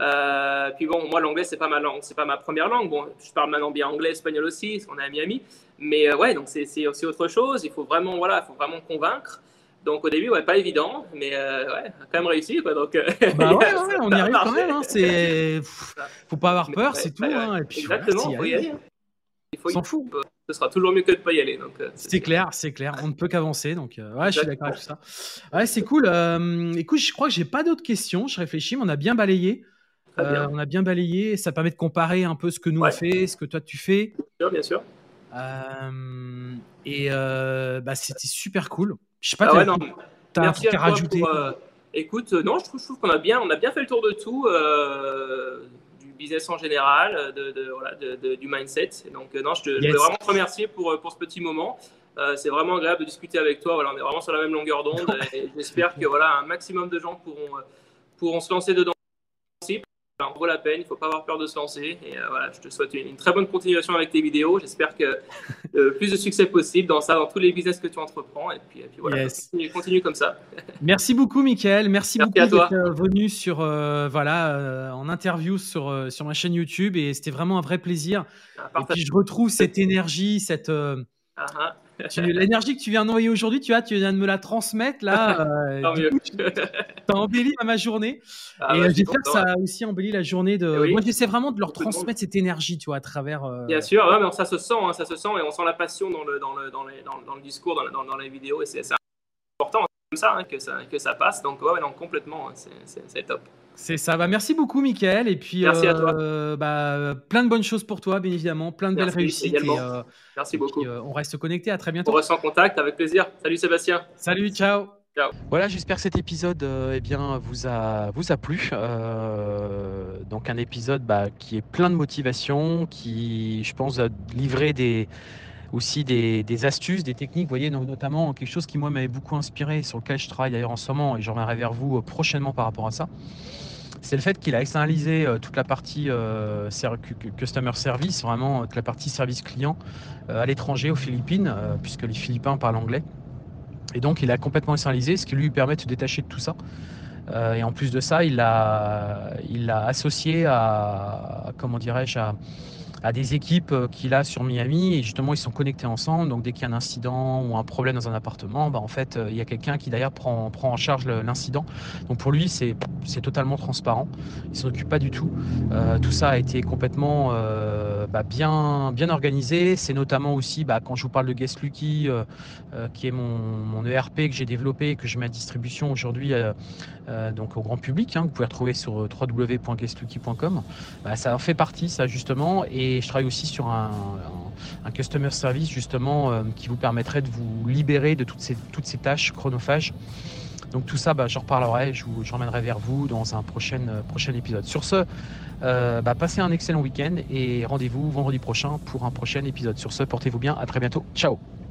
Euh, puis bon, moi, l'anglais, c'est pas ma langue, c'est pas ma première langue. Bon, je parle maintenant bien anglais, espagnol aussi, parce qu'on est à Miami. Mais euh, ouais, donc c'est aussi autre chose. Il faut vraiment, voilà, il faut vraiment convaincre. Donc au début, ouais, pas évident, mais euh, ouais, quand même réussi. Quoi, donc, euh, bah <laughs> ouais, ouais, on y arrive quand même. Hein, c'est... <laughs> Faut pas avoir peur, c'est tout. Hein, et puis, Exactement, il faut y aller. Hein. Il faut s'en fout. Ce sera toujours mieux que de pas y aller. Donc, euh, c'est, clair, c'est clair. On ne peut qu'avancer. Donc, euh, ouais, je suis d'accord avec tout ça. Ouais, c'est cool. Euh, écoute, je crois que j'ai pas d'autres questions. Je réfléchis, mais on a bien balayé. On a bien balayé. Ça permet de comparer un peu ce que nous on fait, ce que toi tu fais. Bien sûr, bien sûr. Et bah, c'était super cool. Je sais pas, ah ouais, non. T'as un truc à, rajouter pour, euh, Écoute, euh, non, je trouve, qu'on a bien, on a bien fait le tour de tout, euh, du business en général, de, de, voilà, de, du mindset. Et donc, non, je, te, yes. je voulais vraiment te remercier pour, pour ce petit moment. Euh, c'est vraiment agréable de discuter avec toi. Voilà, on est vraiment sur la même longueur d'onde. <laughs> et j'espère que voilà, un maximum de gens pourront, pourront se lancer dedans ça en vaut la peine, il ne faut pas avoir peur de se lancer. Et euh, voilà, je te souhaite une, une, très bonne continuation avec tes vidéos. J'espère que le <laughs> plus de succès possible dans ça, dans tous les business que tu entreprends. Et puis, et puis voilà, yes. continue, continue, comme ça. <laughs> Merci beaucoup, Mickaël. Merci, Merci beaucoup d'être euh, venu sur, euh, voilà, euh, en interview sur, euh, sur ma chaîne YouTube. Et c'était vraiment un vrai plaisir. Ah, et puis je retrouve cette énergie, cette. Uh -huh. L'énergie que tu viens d'envoyer aujourd'hui, tu vois, tu viens de me la transmettre là. <laughs> Euh, du coup, tu as embelli ma journée. Ah, et ouais, j'espère que ça a aussi embelli la journée de. Oui. Moi, j'essaie vraiment de leur transmettre cette énergie, tu vois, à travers. Euh... Bien sûr, ouais, mais ça se sent, hein, ça se sent, et on sent la passion dans le, dans le, dans les, dans, dans le discours, dans, dans, dans, les vidéos, et c'est important comme ça, hein, que ça que ça passe. Donc, ouais, non, complètement, hein, c'est top. C'est ça. Bah, merci beaucoup, Mickaël. Et puis, merci euh, à toi. Bah, plein de bonnes choses pour toi, bien évidemment. Plein de merci, belles réussites. Et, euh, merci et beaucoup. Puis, euh, on reste connecté. À très bientôt. On reste en contact avec plaisir. Salut, Sébastien. Salut, ciao. Voilà, j'espère que cet épisode eh bien, vous, a, vous a plu. donc un épisode bah, qui est plein de motivation, qui, je pense, a livré des, aussi des, astuces, des techniques, vous voyez, notamment quelque chose qui moi m'avait beaucoup inspiré, sur lequel je travaille d'ailleurs en ce moment, et je reviendrai vers vous euh, prochainement par rapport à ça. C'est le fait qu'il a externalisé euh, toute la partie euh, customer service, vraiment toute la partie service client à l'étranger, aux Philippines, puisque les Philippins parlent anglais. Et donc il a complètement externalisé, ce qui lui permet de se détacher de tout ça. et en plus de ça, il l'a associé à, comment dirais-je, à, à des équipes euh, qu'il a sur Miami et justement ils sont connectés ensemble. Donc dès qu'il y a un incident ou un problème dans un appartement, bah, en fait euh, il y a quelqu'un qui d'ailleurs prend, prend en charge l'incident. Donc pour lui c'est totalement transparent. Il s'en occupe pas du tout. Euh, tout ça a été complètement bah, bien, bien organisé. C'est notamment aussi bah, quand je vous parle de Guest Lucky, qui est mon, mon, ERP que j'ai développé, que je mets à distribution aujourd'hui donc au grand public. Hein, vous pouvez retrouver sur www.guestlucky.com. ça en fait partie ça justement et et je travaille aussi sur un, customer service justement euh, qui vous permettrait de vous libérer de toutes ces, toutes ces tâches chronophages. Donc tout ça, bah, j'en reparlerai, je vous j'emmènerai vers vous dans un prochain, euh, prochain épisode. Sur ce, euh, bah, passez un excellent week-end et rendez-vous vendredi prochain pour un prochain épisode. Sur ce, portez-vous bien, à très bientôt, ciao